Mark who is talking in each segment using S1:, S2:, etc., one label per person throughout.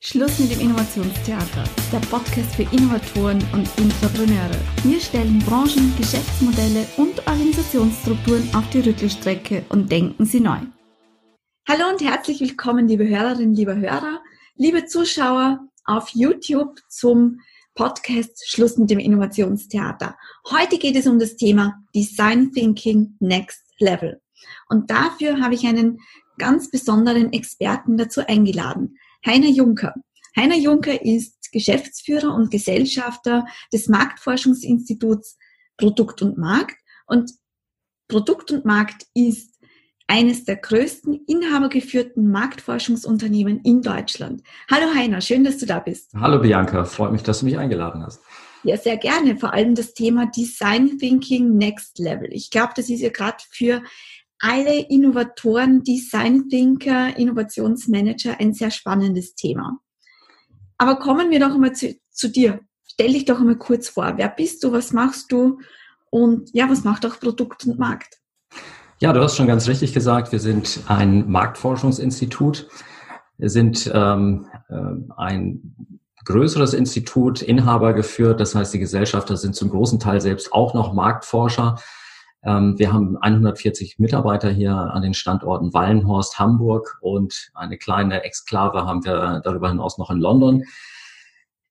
S1: Schluss mit dem Innovationstheater, der Podcast für Innovatoren und Intrapreneure. Wir stellen Branchen, Geschäftsmodelle und Organisationsstrukturen auf die Rüttelstrecke und denken sie neu. Hallo und herzlich willkommen, liebe Hörerinnen, liebe Hörer, liebe Zuschauer auf YouTube zum Podcast Schluss mit dem Innovationstheater. Heute geht es um das Thema Design Thinking Next Level. Und dafür habe ich einen ganz besonderen Experten dazu eingeladen. Heiner Juncker. Heiner Juncker ist Geschäftsführer und Gesellschafter des Marktforschungsinstituts Produkt und Markt. Und Produkt und Markt ist eines der größten inhabergeführten Marktforschungsunternehmen in Deutschland. Hallo Heiner, schön, dass du da bist.
S2: Hallo Bianca, freut mich, dass du mich eingeladen hast.
S1: Ja, sehr gerne. Vor allem das Thema Design Thinking Next Level. Ich glaube, das ist ja gerade für alle Innovatoren, Design Thinker, Innovationsmanager ein sehr spannendes Thema. Aber kommen wir doch einmal zu, zu dir. Stell dich doch einmal kurz vor. Wer bist du? Was machst du? Und ja, was macht auch Produkt und Markt?
S2: Ja, du hast schon ganz richtig gesagt. Wir sind ein Marktforschungsinstitut. Wir sind ähm, äh, ein größeres Institut, Inhaber geführt. Das heißt, die Gesellschafter sind zum großen Teil selbst auch noch Marktforscher. Ähm, wir haben 140 Mitarbeiter hier an den Standorten Wallenhorst, Hamburg und eine kleine Exklave haben wir darüber hinaus noch in London.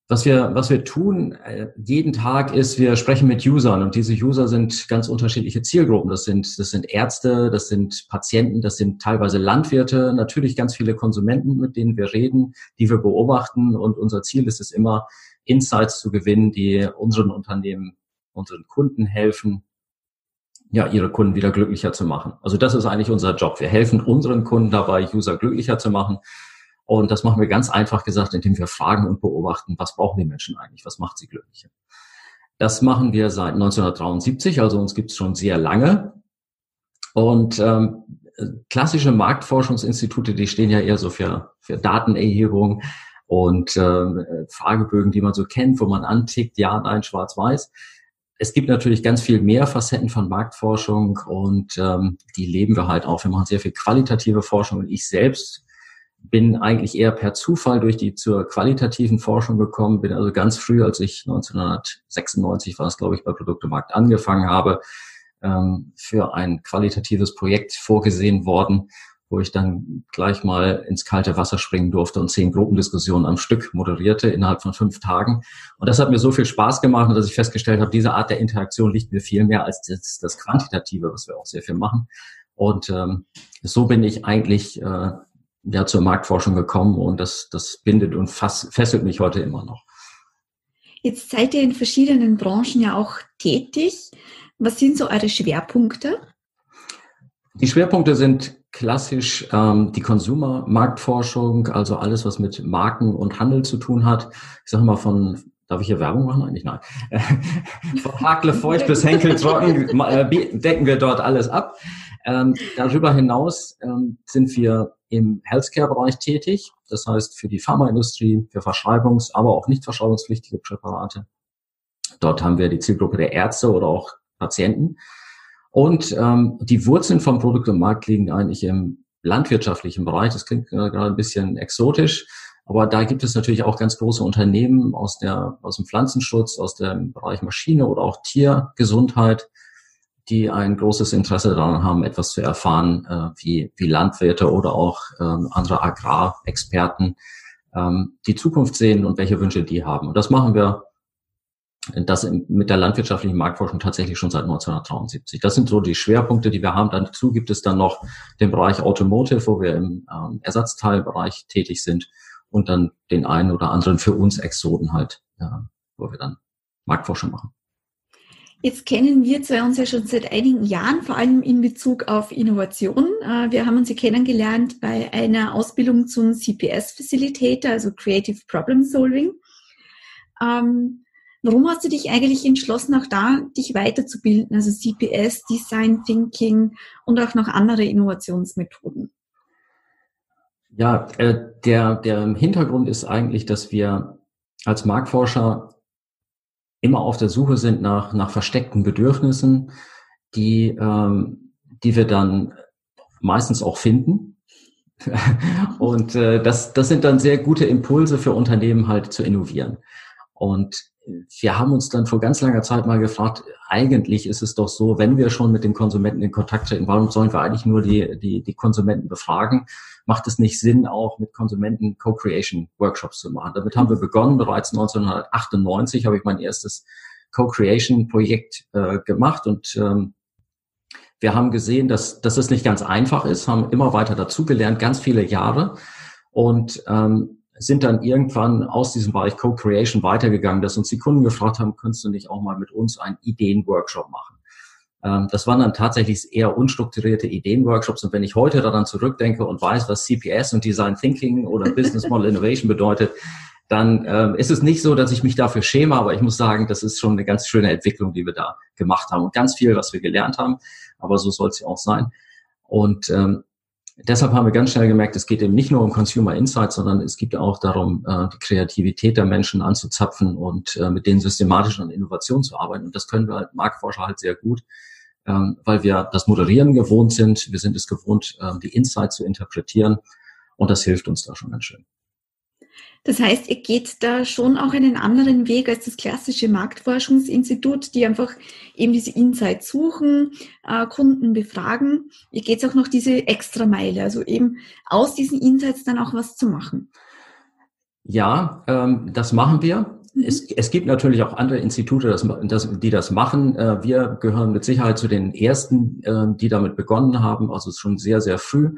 S2: Was wir, was wir tun äh, jeden Tag ist, wir sprechen mit Usern und diese User sind ganz unterschiedliche Zielgruppen. Das sind, das sind Ärzte, das sind Patienten, das sind teilweise Landwirte, natürlich ganz viele Konsumenten, mit denen wir reden, die wir beobachten und unser Ziel ist es immer, Insights zu gewinnen, die unseren Unternehmen, unseren Kunden helfen, ja, ihre Kunden wieder glücklicher zu machen. Also das ist eigentlich unser Job. Wir helfen unseren Kunden dabei, User glücklicher zu machen. Und das machen wir ganz einfach gesagt, indem wir fragen und beobachten, was brauchen die Menschen eigentlich, was macht sie glücklicher. Das machen wir seit 1973, also uns gibt es schon sehr lange. Und ähm, klassische Marktforschungsinstitute, die stehen ja eher so für, für Datenerhebung und äh, Fragebögen, die man so kennt, wo man antickt, ja, nein, schwarz-weiß es gibt natürlich ganz viel mehr Facetten von Marktforschung und ähm, die leben wir halt auch. Wir machen sehr viel qualitative Forschung und ich selbst bin eigentlich eher per Zufall durch die zur qualitativen Forschung gekommen, bin also ganz früh, als ich 1996 war es, glaube ich, bei Produktemarkt angefangen habe, ähm, für ein qualitatives Projekt vorgesehen worden, wo ich dann gleich mal ins kalte Wasser springen durfte und zehn Gruppendiskussionen am Stück moderierte innerhalb von fünf Tagen. Und das hat mir so viel Spaß gemacht, dass ich festgestellt habe, diese Art der Interaktion liegt mir viel mehr als das, das Quantitative, was wir auch sehr viel machen. Und ähm, so bin ich eigentlich äh, ja zur Marktforschung gekommen und das, das bindet und fass, fesselt mich heute immer noch.
S1: Jetzt seid ihr in verschiedenen Branchen ja auch tätig. Was sind so eure Schwerpunkte?
S2: Die Schwerpunkte sind klassisch ähm, die Consumer-Marktforschung, also alles, was mit Marken und Handel zu tun hat. Ich sage mal von, darf ich hier Werbung machen? Eigentlich nein. von Hakle Feucht bis Henkel Trocken äh, decken wir dort alles ab. Ähm, darüber hinaus ähm, sind wir im Healthcare-Bereich tätig, das heißt für die Pharmaindustrie, für Verschreibungs-, aber auch nicht verschreibungspflichtige Präparate. Dort haben wir die Zielgruppe der Ärzte oder auch Patienten. Und ähm, die Wurzeln vom Produkt und Markt liegen eigentlich im landwirtschaftlichen Bereich. Das klingt äh, gerade ein bisschen exotisch, aber da gibt es natürlich auch ganz große Unternehmen aus, der, aus dem Pflanzenschutz, aus dem Bereich Maschine oder auch Tiergesundheit, die ein großes Interesse daran haben, etwas zu erfahren, äh, wie, wie Landwirte oder auch ähm, andere Agrarexperten ähm, die Zukunft sehen und welche Wünsche die haben. Und das machen wir das mit der landwirtschaftlichen Marktforschung tatsächlich schon seit 1973. Das sind so die Schwerpunkte, die wir haben. Dazu gibt es dann noch den Bereich Automotive, wo wir im ähm, Ersatzteilbereich tätig sind und dann den einen oder anderen für uns Exoten halt, ja, wo wir dann Marktforschung machen.
S1: Jetzt kennen wir zwei uns ja schon seit einigen Jahren, vor allem in Bezug auf Innovation. Äh, wir haben uns ja kennengelernt bei einer Ausbildung zum CPS Facilitator, also Creative Problem Solving. Ähm, Warum hast du dich eigentlich entschlossen, auch da dich weiterzubilden, also CPS, Design Thinking und auch noch andere Innovationsmethoden?
S2: Ja, äh, der, der Hintergrund ist eigentlich, dass wir als Marktforscher immer auf der Suche sind nach, nach versteckten Bedürfnissen, die, ähm, die wir dann meistens auch finden. und äh, das, das sind dann sehr gute Impulse für Unternehmen halt zu innovieren. Und wir haben uns dann vor ganz langer Zeit mal gefragt, eigentlich ist es doch so, wenn wir schon mit den Konsumenten in Kontakt treten, warum sollen wir eigentlich nur die, die, die Konsumenten befragen? Macht es nicht Sinn, auch mit Konsumenten Co-Creation-Workshops zu machen? Damit haben wir begonnen. Bereits 1998 habe ich mein erstes Co-Creation-Projekt äh, gemacht und ähm, wir haben gesehen, dass, dass es nicht ganz einfach ist, haben immer weiter dazugelernt, ganz viele Jahre und ähm, sind dann irgendwann aus diesem Bereich Co-Creation weitergegangen, dass uns die Kunden gefragt haben, könntest du nicht auch mal mit uns einen Ideen-Workshop machen? Ähm, das waren dann tatsächlich eher unstrukturierte Ideen-Workshops. Und wenn ich heute daran zurückdenke und weiß, was CPS und Design Thinking oder Business Model Innovation bedeutet, dann ähm, ist es nicht so, dass ich mich dafür schäme, aber ich muss sagen, das ist schon eine ganz schöne Entwicklung, die wir da gemacht haben und ganz viel, was wir gelernt haben. Aber so soll es ja auch sein. Und ähm, deshalb haben wir ganz schnell gemerkt, es geht eben nicht nur um Consumer Insights, sondern es geht auch darum, äh, die Kreativität der Menschen anzuzapfen und äh, mit denen systematisch an Innovation zu arbeiten. Und das können wir als Marktforscher halt sehr gut, ähm, weil wir das Moderieren gewohnt sind. Wir sind es gewohnt, äh, die Insights zu interpretieren. Und das hilft uns da schon ganz schön.
S1: Das heißt, ihr geht da schon auch einen anderen Weg als das klassische Marktforschungsinstitut, die einfach eben diese Insights suchen, äh, Kunden befragen. Ihr geht auch noch diese extra Meile, also eben aus diesen Insights dann auch was zu machen.
S2: Ja, ähm, das machen wir. Mhm. Es, es, gibt natürlich auch andere Institute, das, das, die das machen. Äh, wir gehören mit Sicherheit zu den ersten, äh, die damit begonnen haben, also schon sehr, sehr früh.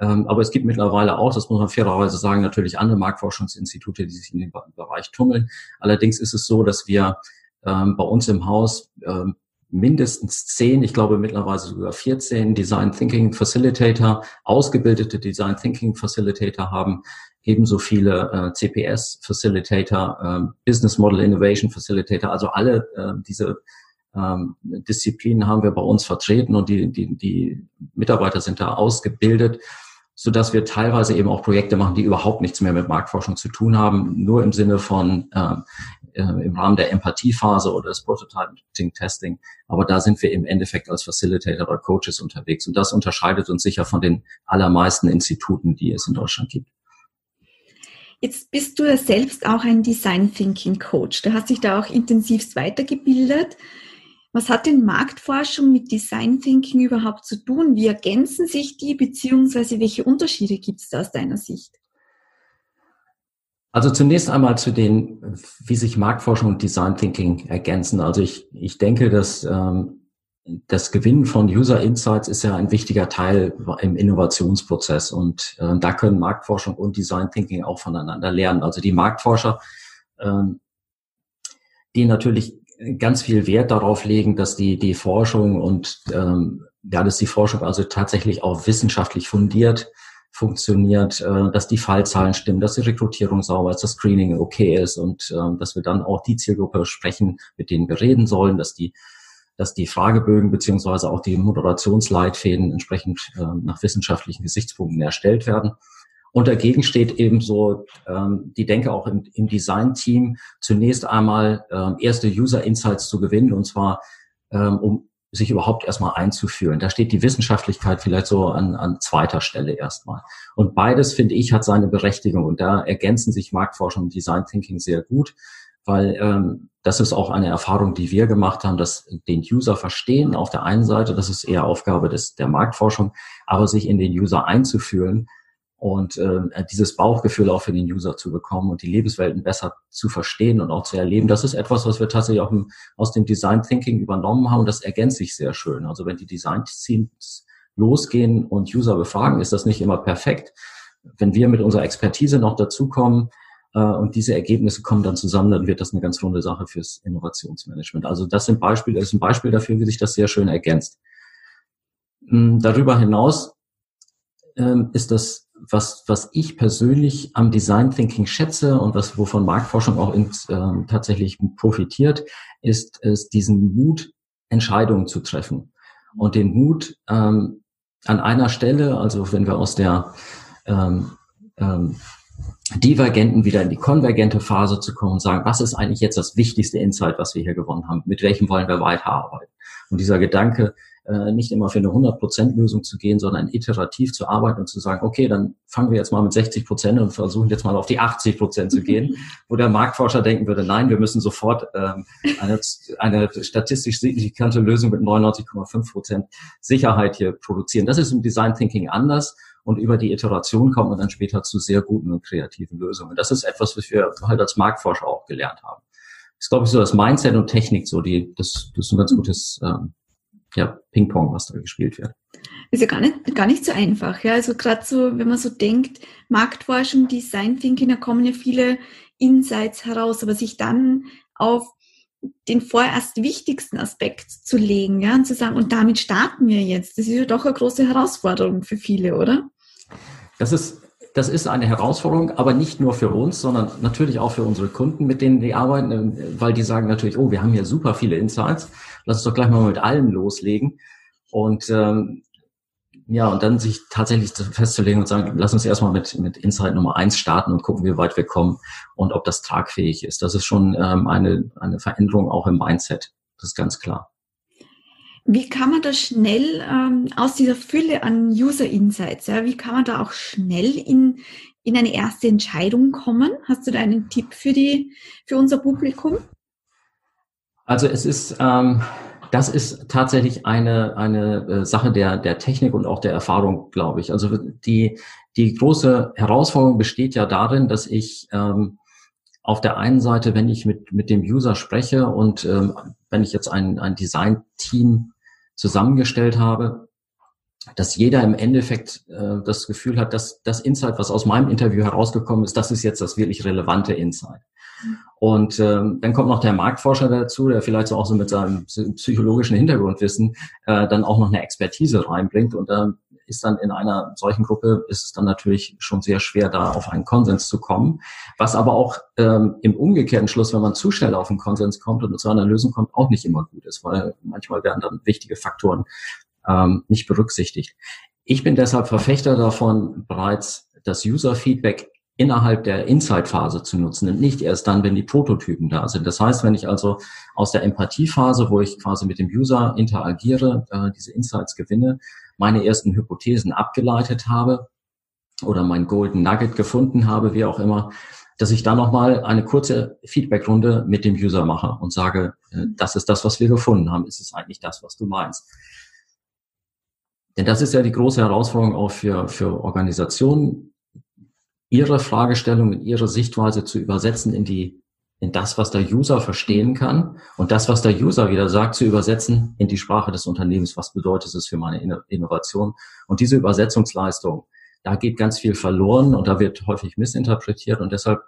S2: Ähm, aber es gibt mittlerweile auch, das muss man fairerweise sagen, natürlich andere Marktforschungsinstitute, die sich in dem Bereich tummeln. Allerdings ist es so, dass wir ähm, bei uns im Haus ähm, mindestens zehn, ich glaube mittlerweile sogar 14 Design Thinking Facilitator, ausgebildete Design Thinking Facilitator haben, ebenso viele äh, CPS Facilitator, äh, Business Model Innovation Facilitator, also alle äh, diese ähm, Disziplinen haben wir bei uns vertreten und die, die, die Mitarbeiter sind da ausgebildet so dass wir teilweise eben auch Projekte machen, die überhaupt nichts mehr mit Marktforschung zu tun haben, nur im Sinne von äh, äh, im Rahmen der Empathiephase oder des Prototyping-Testing. Aber da sind wir im Endeffekt als Facilitator oder Coaches unterwegs. Und das unterscheidet uns sicher von den allermeisten Instituten, die es in Deutschland gibt.
S1: Jetzt bist du ja selbst auch ein Design Thinking Coach. Du hast dich da auch intensivst weitergebildet. Was hat denn Marktforschung mit Design Thinking überhaupt zu tun? Wie ergänzen sich die, beziehungsweise welche Unterschiede gibt es da aus deiner Sicht?
S2: Also zunächst einmal zu den, wie sich Marktforschung und Design Thinking ergänzen. Also ich, ich denke, dass ähm, das Gewinnen von User Insights ist ja ein wichtiger Teil im Innovationsprozess und äh, da können Marktforschung und Design Thinking auch voneinander lernen. Also die Marktforscher, ähm, die natürlich ganz viel Wert darauf legen, dass die, die Forschung und ähm, ja, dass die Forschung also tatsächlich auch wissenschaftlich fundiert funktioniert, äh, dass die Fallzahlen stimmen, dass die Rekrutierung sauber ist, das Screening okay ist und äh, dass wir dann auch die Zielgruppe sprechen, mit denen wir reden sollen, dass die dass die Fragebögen beziehungsweise auch die Moderationsleitfäden entsprechend äh, nach wissenschaftlichen Gesichtspunkten erstellt werden. Und dagegen steht eben so ähm, die Denke auch im, im Design-Team, zunächst einmal ähm, erste User-Insights zu gewinnen, und zwar ähm, um sich überhaupt erstmal einzuführen. Da steht die Wissenschaftlichkeit vielleicht so an, an zweiter Stelle erstmal. Und beides, finde ich, hat seine Berechtigung. Und da ergänzen sich Marktforschung und Design Thinking sehr gut, weil ähm, das ist auch eine Erfahrung, die wir gemacht haben, dass den User verstehen auf der einen Seite, das ist eher Aufgabe des, der Marktforschung, aber sich in den User einzufühlen, und äh, dieses Bauchgefühl auch für den User zu bekommen und die Lebenswelten besser zu verstehen und auch zu erleben. Das ist etwas, was wir tatsächlich auch im, aus dem Design Thinking übernommen haben das ergänzt sich sehr schön. Also wenn die Design Teams losgehen und User befragen, ist das nicht immer perfekt. Wenn wir mit unserer Expertise noch dazukommen äh, und diese Ergebnisse kommen dann zusammen, dann wird das eine ganz runde Sache fürs Innovationsmanagement. Also das sind Beispiele, das ist ein Beispiel dafür, wie sich das sehr schön ergänzt. Hm, darüber hinaus ähm, ist das was, was ich persönlich am Design Thinking schätze und was, wovon Marktforschung auch ins, äh, tatsächlich profitiert, ist, ist diesen Mut, Entscheidungen zu treffen. Und den Mut, ähm, an einer Stelle, also wenn wir aus der ähm, ähm, divergenten wieder in die konvergente Phase zu kommen und sagen, was ist eigentlich jetzt das wichtigste Insight, was wir hier gewonnen haben? Mit welchem wollen wir weiterarbeiten? Und dieser Gedanke, äh, nicht immer für eine 100%-Lösung zu gehen, sondern iterativ zu arbeiten und zu sagen, okay, dann fangen wir jetzt mal mit 60 Prozent und versuchen jetzt mal auf die 80 Prozent zu gehen, wo der Marktforscher denken würde, nein, wir müssen sofort ähm, eine, eine statistisch signifikante Lösung mit 99,5 Prozent Sicherheit hier produzieren. Das ist im Design Thinking anders und über die Iteration kommt man dann später zu sehr guten und kreativen Lösungen. Das ist etwas, was wir halt als Marktforscher auch gelernt haben. Das ist, glaube ich, so das Mindset und Technik, so die, das, das ist ein ganz gutes ähm, ja, Ping-Pong, was da gespielt wird.
S1: Ist ja gar nicht, gar nicht so einfach. Ja? Also gerade so, wenn man so denkt, Marktforschung, Design Thinking, da kommen ja viele Insights heraus, aber sich dann auf den vorerst wichtigsten Aspekt zu legen, ja, und zu sagen, und damit starten wir jetzt. Das ist ja doch eine große Herausforderung für viele, oder?
S2: Das ist, das ist eine Herausforderung, aber nicht nur für uns, sondern natürlich auch für unsere Kunden, mit denen die arbeiten, weil die sagen natürlich, oh, wir haben hier super viele Insights lass uns doch gleich mal mit allem loslegen. Und ähm, ja, und dann sich tatsächlich festzulegen und sagen, lass uns erstmal mit, mit Insight Nummer eins starten und gucken, wie weit wir kommen und ob das tragfähig ist. Das ist schon ähm, eine, eine Veränderung auch im Mindset. Das ist ganz klar.
S1: Wie kann man da schnell ähm, aus dieser Fülle an User Insights, ja, wie kann man da auch schnell in, in eine erste Entscheidung kommen? Hast du da einen Tipp für die, für unser Publikum?
S2: Also es ist, ähm, das ist tatsächlich eine, eine äh, Sache der, der Technik und auch der Erfahrung, glaube ich. Also die, die große Herausforderung besteht ja darin, dass ich ähm, auf der einen Seite, wenn ich mit, mit dem User spreche und ähm, wenn ich jetzt ein, ein Design-Team zusammengestellt habe, dass jeder im Endeffekt äh, das Gefühl hat, dass das Insight, was aus meinem Interview herausgekommen ist, das ist jetzt das wirklich relevante Insight. Und ähm, dann kommt noch der Marktforscher dazu, der vielleicht so auch so mit seinem psychologischen Hintergrundwissen äh, dann auch noch eine Expertise reinbringt. Und da äh, ist dann in einer solchen Gruppe ist es dann natürlich schon sehr schwer, da auf einen Konsens zu kommen. Was aber auch ähm, im umgekehrten Schluss, wenn man zu schnell auf einen Konsens kommt und zu einer Lösung kommt, auch nicht immer gut ist, weil manchmal werden dann wichtige Faktoren ähm, nicht berücksichtigt. Ich bin deshalb Verfechter davon, bereits das User-Feedback innerhalb der Insight-Phase zu nutzen und nicht erst dann, wenn die Prototypen da sind. Das heißt, wenn ich also aus der Empathiephase, wo ich quasi mit dem User interagiere, äh, diese Insights gewinne, meine ersten Hypothesen abgeleitet habe oder mein Golden Nugget gefunden habe, wie auch immer, dass ich dann nochmal eine kurze Feedbackrunde mit dem User mache und sage, äh, das ist das, was wir gefunden haben. Ist es eigentlich das, was du meinst? Denn das ist ja die große Herausforderung auch für, für Organisationen, ihre Fragestellung in ihre Sichtweise zu übersetzen in die, in das, was der User verstehen kann und das, was der User wieder sagt, zu übersetzen in die Sprache des Unternehmens. Was bedeutet es für meine Innovation? Und diese Übersetzungsleistung, da geht ganz viel verloren und da wird häufig missinterpretiert und deshalb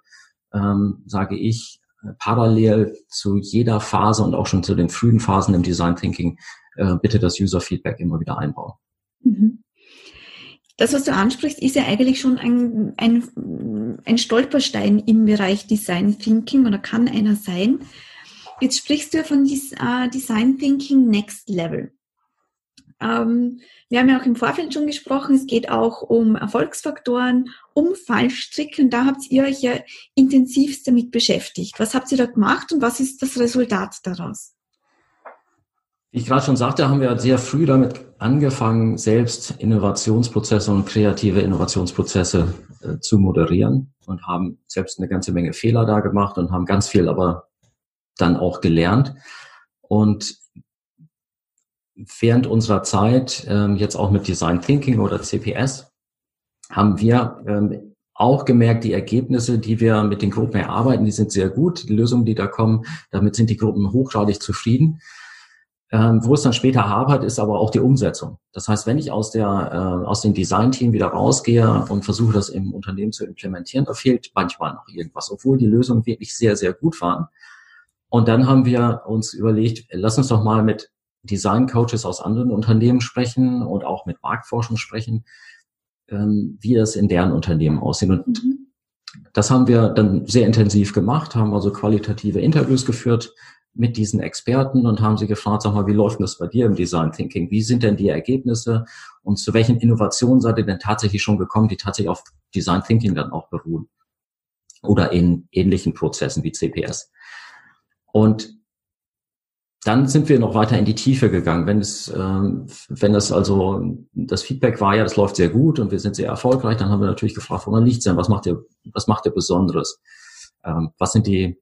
S2: ähm, sage ich, äh, parallel zu jeder Phase und auch schon zu den frühen Phasen im Design Thinking äh, bitte das User Feedback immer wieder einbauen. Mhm.
S1: Das, was du ansprichst, ist ja eigentlich schon ein, ein, ein Stolperstein im Bereich Design Thinking oder kann einer sein. Jetzt sprichst du ja von uh, Design Thinking Next Level. Ähm, wir haben ja auch im Vorfeld schon gesprochen, es geht auch um Erfolgsfaktoren, um Fallstricke und da habt ihr euch ja intensivst damit beschäftigt. Was habt ihr da gemacht und was ist das Resultat daraus?
S2: Wie ich gerade schon sagte, haben wir sehr früh damit angefangen, selbst Innovationsprozesse und kreative Innovationsprozesse äh, zu moderieren und haben selbst eine ganze Menge Fehler da gemacht und haben ganz viel aber dann auch gelernt. Und während unserer Zeit, ähm, jetzt auch mit Design Thinking oder CPS, haben wir ähm, auch gemerkt, die Ergebnisse, die wir mit den Gruppen erarbeiten, die sind sehr gut. Die Lösungen, die da kommen, damit sind die Gruppen hochgradig zufrieden. Ähm, wo es dann später hapert, ist aber auch die Umsetzung. Das heißt, wenn ich aus der äh, aus dem Design-Team wieder rausgehe und versuche, das im Unternehmen zu implementieren, da fehlt manchmal noch irgendwas, obwohl die Lösungen wirklich sehr, sehr gut waren. Und dann haben wir uns überlegt, lass uns doch mal mit Design-Coaches aus anderen Unternehmen sprechen und auch mit Marktforschung sprechen, ähm, wie das in deren Unternehmen aussieht. Und mhm. das haben wir dann sehr intensiv gemacht, haben also qualitative Interviews geführt mit diesen Experten und haben sie gefragt, sag mal, wie läuft das bei dir im Design Thinking? Wie sind denn die Ergebnisse und zu welchen Innovationen seid ihr denn tatsächlich schon gekommen, die tatsächlich auf Design Thinking dann auch beruhen? Oder in ähnlichen Prozessen wie CPS. Und dann sind wir noch weiter in die Tiefe gegangen. Wenn es, ähm, wenn das also das Feedback war, ja, das läuft sehr gut und wir sind sehr erfolgreich, dann haben wir natürlich gefragt, woran liegt es denn? Was macht ihr, was macht ihr Besonderes? Ähm, was sind die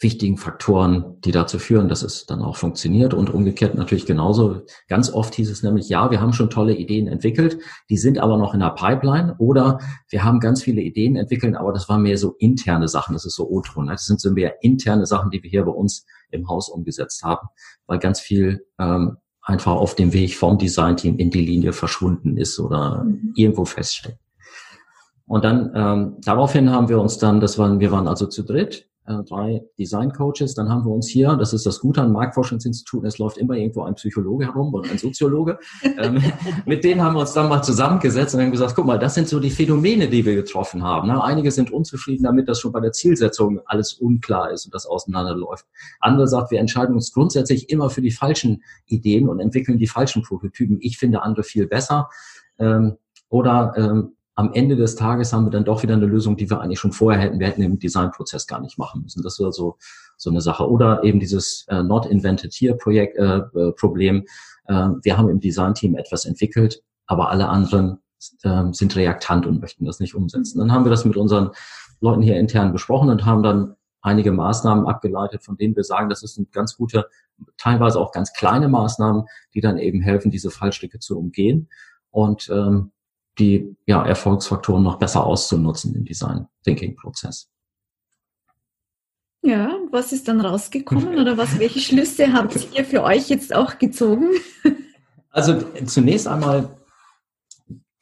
S2: wichtigen Faktoren, die dazu führen, dass es dann auch funktioniert und umgekehrt natürlich genauso. Ganz oft hieß es nämlich, ja, wir haben schon tolle Ideen entwickelt, die sind aber noch in der Pipeline oder wir haben ganz viele Ideen entwickelt, aber das waren mehr so interne Sachen, das ist so O-Ton. Ne? Das sind so mehr interne Sachen, die wir hier bei uns im Haus umgesetzt haben, weil ganz viel ähm, einfach auf dem Weg vom Designteam in die Linie verschwunden ist oder mhm. irgendwo feststeckt. Und dann ähm, daraufhin haben wir uns dann, das waren, wir waren also zu dritt, äh, drei Design Coaches. Dann haben wir uns hier, das ist das Gute an Marktforschungsinstituten, es läuft immer irgendwo ein Psychologe herum oder ein Soziologe. ähm, mit denen haben wir uns dann mal zusammengesetzt und haben gesagt, guck mal, das sind so die Phänomene, die wir getroffen haben. Ne? Einige sind unzufrieden damit, dass schon bei der Zielsetzung alles unklar ist und das auseinanderläuft. Andere sagt, wir entscheiden uns grundsätzlich immer für die falschen Ideen und entwickeln die falschen Prototypen. Ich finde andere viel besser. Ähm, oder ähm, am Ende des Tages haben wir dann doch wieder eine Lösung, die wir eigentlich schon vorher hätten. Wir hätten im Designprozess gar nicht machen müssen. Das wäre so, so eine Sache. Oder eben dieses äh, Not Invented Here Projekt, äh, äh, Problem. Äh, wir haben im Designteam etwas entwickelt, aber alle anderen äh, sind reaktant und möchten das nicht umsetzen. Dann haben wir das mit unseren Leuten hier intern besprochen und haben dann einige Maßnahmen abgeleitet, von denen wir sagen, das sind ganz gute, teilweise auch ganz kleine Maßnahmen, die dann eben helfen, diese Fallstricke zu umgehen. Und ähm, die ja, Erfolgsfaktoren noch besser auszunutzen im Design Thinking Prozess.
S1: Ja, was ist dann rausgekommen oder was, welche Schlüsse habt ihr für euch jetzt auch gezogen?
S2: Also zunächst einmal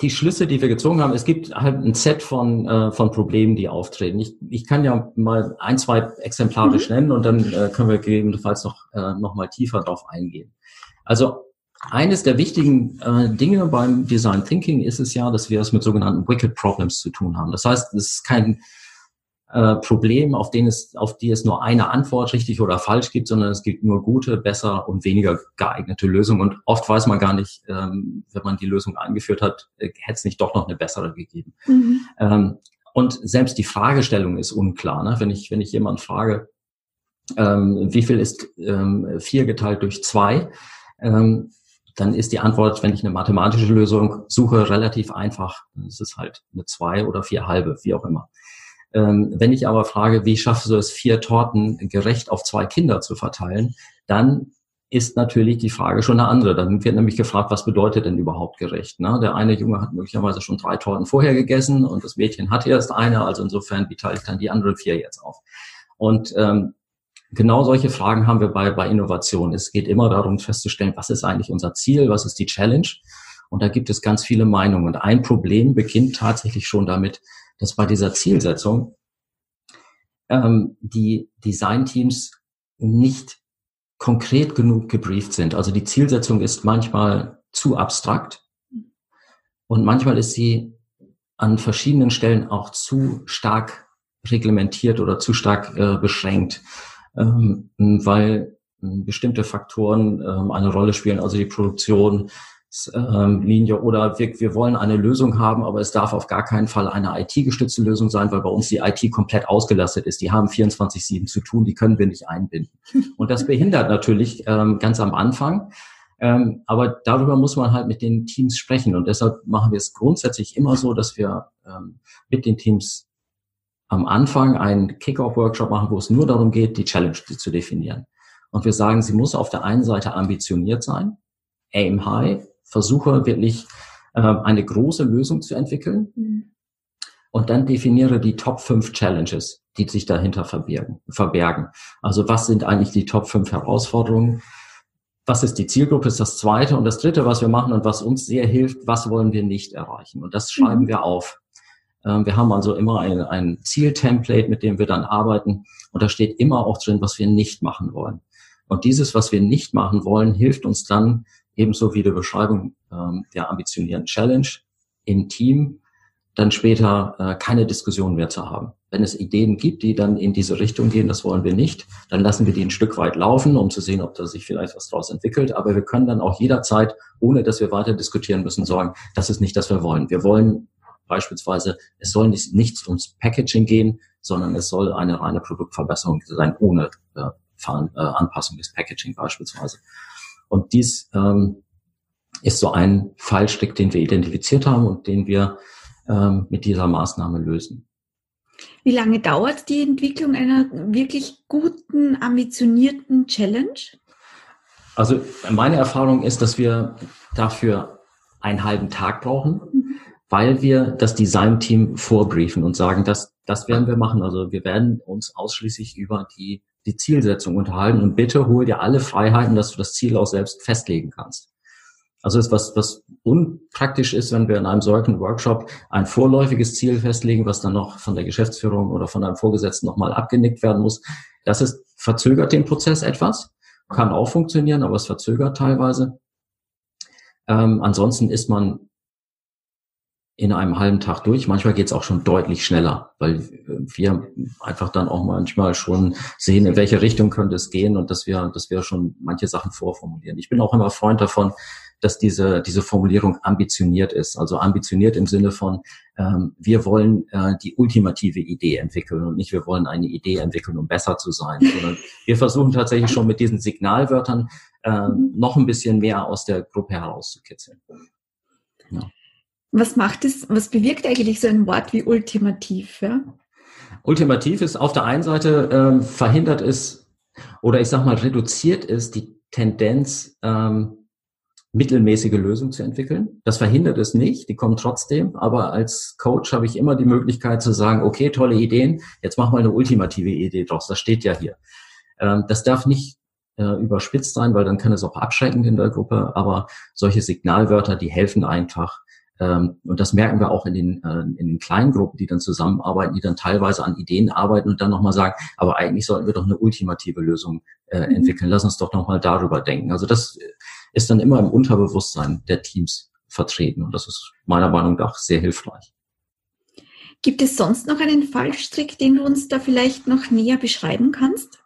S2: die Schlüsse, die wir gezogen haben, es gibt halt ein Set von, äh, von Problemen, die auftreten. Ich, ich kann ja mal ein, zwei exemplarisch mhm. nennen und dann äh, können wir gegebenenfalls noch, äh, noch mal tiefer drauf eingehen. Also eines der wichtigen äh, Dinge beim Design Thinking ist es ja, dass wir es mit sogenannten Wicked Problems zu tun haben. Das heißt, es ist kein äh, Problem, auf, den es, auf die es nur eine Antwort richtig oder falsch gibt, sondern es gibt nur gute, besser und weniger geeignete Lösungen. Und oft weiß man gar nicht, ähm, wenn man die Lösung eingeführt hat, äh, hätte es nicht doch noch eine bessere gegeben. Mhm. Ähm, und selbst die Fragestellung ist unklar. Ne? Wenn ich wenn ich jemand frage, ähm, wie viel ist ähm, vier geteilt durch zwei, ähm, dann ist die Antwort, wenn ich eine mathematische Lösung suche, relativ einfach. Es ist halt eine zwei oder vier halbe, wie auch immer. Ähm, wenn ich aber frage, wie schaffst du es, vier Torten gerecht auf zwei Kinder zu verteilen, dann ist natürlich die Frage schon eine andere. Dann wird nämlich gefragt, was bedeutet denn überhaupt gerecht? Ne? Der eine Junge hat möglicherweise schon drei Torten vorher gegessen und das Mädchen hat erst eine, also insofern, wie teile ich dann die anderen vier jetzt auf? Und ähm, genau solche Fragen haben wir bei, bei Innovation. Es geht immer darum festzustellen, was ist eigentlich unser Ziel, was ist die Challenge. Und da gibt es ganz viele Meinungen. Und ein Problem beginnt tatsächlich schon damit, dass bei dieser Zielsetzung ähm, die Designteams nicht konkret genug gebrieft sind. Also die Zielsetzung ist manchmal zu abstrakt und manchmal ist sie an verschiedenen Stellen auch zu stark reglementiert oder zu stark äh, beschränkt ähm, weil ähm, bestimmte Faktoren ähm, eine Rolle spielen, also die Produktion, ähm, Linie oder wir, wir wollen eine Lösung haben, aber es darf auf gar keinen Fall eine IT-gestützte Lösung sein, weil bei uns die IT komplett ausgelastet ist. Die haben 24-7 zu tun, die können wir nicht einbinden. Und das behindert natürlich ähm, ganz am Anfang. Ähm, aber darüber muss man halt mit den Teams sprechen. Und deshalb machen wir es grundsätzlich immer so, dass wir ähm, mit den Teams am Anfang einen Kickoff-Workshop machen, wo es nur darum geht, die Challenge zu definieren. Und wir sagen, sie muss auf der einen Seite ambitioniert sein, aim high, versuche wirklich äh, eine große Lösung zu entwickeln mhm. und dann definiere die Top 5 Challenges, die sich dahinter verbergen, verbergen. Also was sind eigentlich die Top 5 Herausforderungen? Was ist die Zielgruppe, ist das zweite. Und das dritte, was wir machen und was uns sehr hilft, was wollen wir nicht erreichen? Und das schreiben mhm. wir auf. Ähm, wir haben also immer ein, ein Zieltemplate, mit dem wir dann arbeiten. Und da steht immer auch drin, was wir nicht machen wollen. Und dieses, was wir nicht machen wollen, hilft uns dann ebenso wie die Beschreibung ähm, der ambitionierten Challenge im Team dann später äh, keine Diskussion mehr zu haben. Wenn es Ideen gibt, die dann in diese Richtung gehen, das wollen wir nicht, dann lassen wir die ein Stück weit laufen, um zu sehen, ob da sich vielleicht was draus entwickelt. Aber wir können dann auch jederzeit, ohne dass wir weiter diskutieren müssen, sagen, das ist nicht, das wir wollen. Wir wollen Beispielsweise, es soll nicht, nichts ums Packaging gehen, sondern es soll eine reine Produktverbesserung sein, ohne äh, äh, Anpassung des Packaging beispielsweise. Und dies ähm, ist so ein Fallstrick, den wir identifiziert haben und den wir ähm, mit dieser Maßnahme lösen.
S1: Wie lange dauert die Entwicklung einer wirklich guten, ambitionierten Challenge?
S2: Also meine Erfahrung ist, dass wir dafür einen halben Tag brauchen, mhm. Weil wir das Design-Team vorbriefen und sagen, das, das werden wir machen. Also wir werden uns ausschließlich über die, die Zielsetzung unterhalten und bitte hol dir alle Freiheiten, dass du das Ziel auch selbst festlegen kannst. Also ist was, was unpraktisch ist, wenn wir in einem solchen Workshop ein vorläufiges Ziel festlegen, was dann noch von der Geschäftsführung oder von einem Vorgesetzten nochmal abgenickt werden muss. Das ist, verzögert den Prozess etwas, kann auch funktionieren, aber es verzögert teilweise. Ähm, ansonsten ist man in einem halben Tag durch. Manchmal geht es auch schon deutlich schneller, weil wir einfach dann auch manchmal schon sehen, in welche Richtung könnte es gehen und dass wir, dass wir schon manche Sachen vorformulieren. Ich bin auch immer Freund davon, dass diese, diese Formulierung ambitioniert ist. Also ambitioniert im Sinne von, ähm, wir wollen äh, die ultimative Idee entwickeln und nicht wir wollen eine Idee entwickeln, um besser zu sein, sondern wir versuchen tatsächlich schon mit diesen Signalwörtern äh, noch ein bisschen mehr aus der Gruppe herauszukitzeln.
S1: Ja. Was macht es, was bewirkt eigentlich so ein Wort wie ultimativ? Ja?
S2: Ultimativ ist auf der einen Seite ähm, verhindert es oder ich sag mal reduziert es die Tendenz, ähm, mittelmäßige Lösungen zu entwickeln. Das verhindert es nicht, die kommen trotzdem, aber als Coach habe ich immer die Möglichkeit zu sagen, okay, tolle Ideen, jetzt mach mal eine ultimative Idee draus, das steht ja hier. Ähm, das darf nicht äh, überspitzt sein, weil dann kann es auch abschreckend in der Gruppe, aber solche Signalwörter, die helfen einfach, ähm, und das merken wir auch in den, äh, in den kleinen Gruppen, die dann zusammenarbeiten, die dann teilweise an Ideen arbeiten und dann nochmal sagen, aber eigentlich sollten wir doch eine ultimative Lösung äh, mhm. entwickeln. Lass uns doch nochmal darüber denken. Also das ist dann immer im Unterbewusstsein der Teams vertreten und das ist meiner Meinung nach sehr hilfreich.
S1: Gibt es sonst noch einen Fallstrick, den du uns da vielleicht noch näher beschreiben kannst?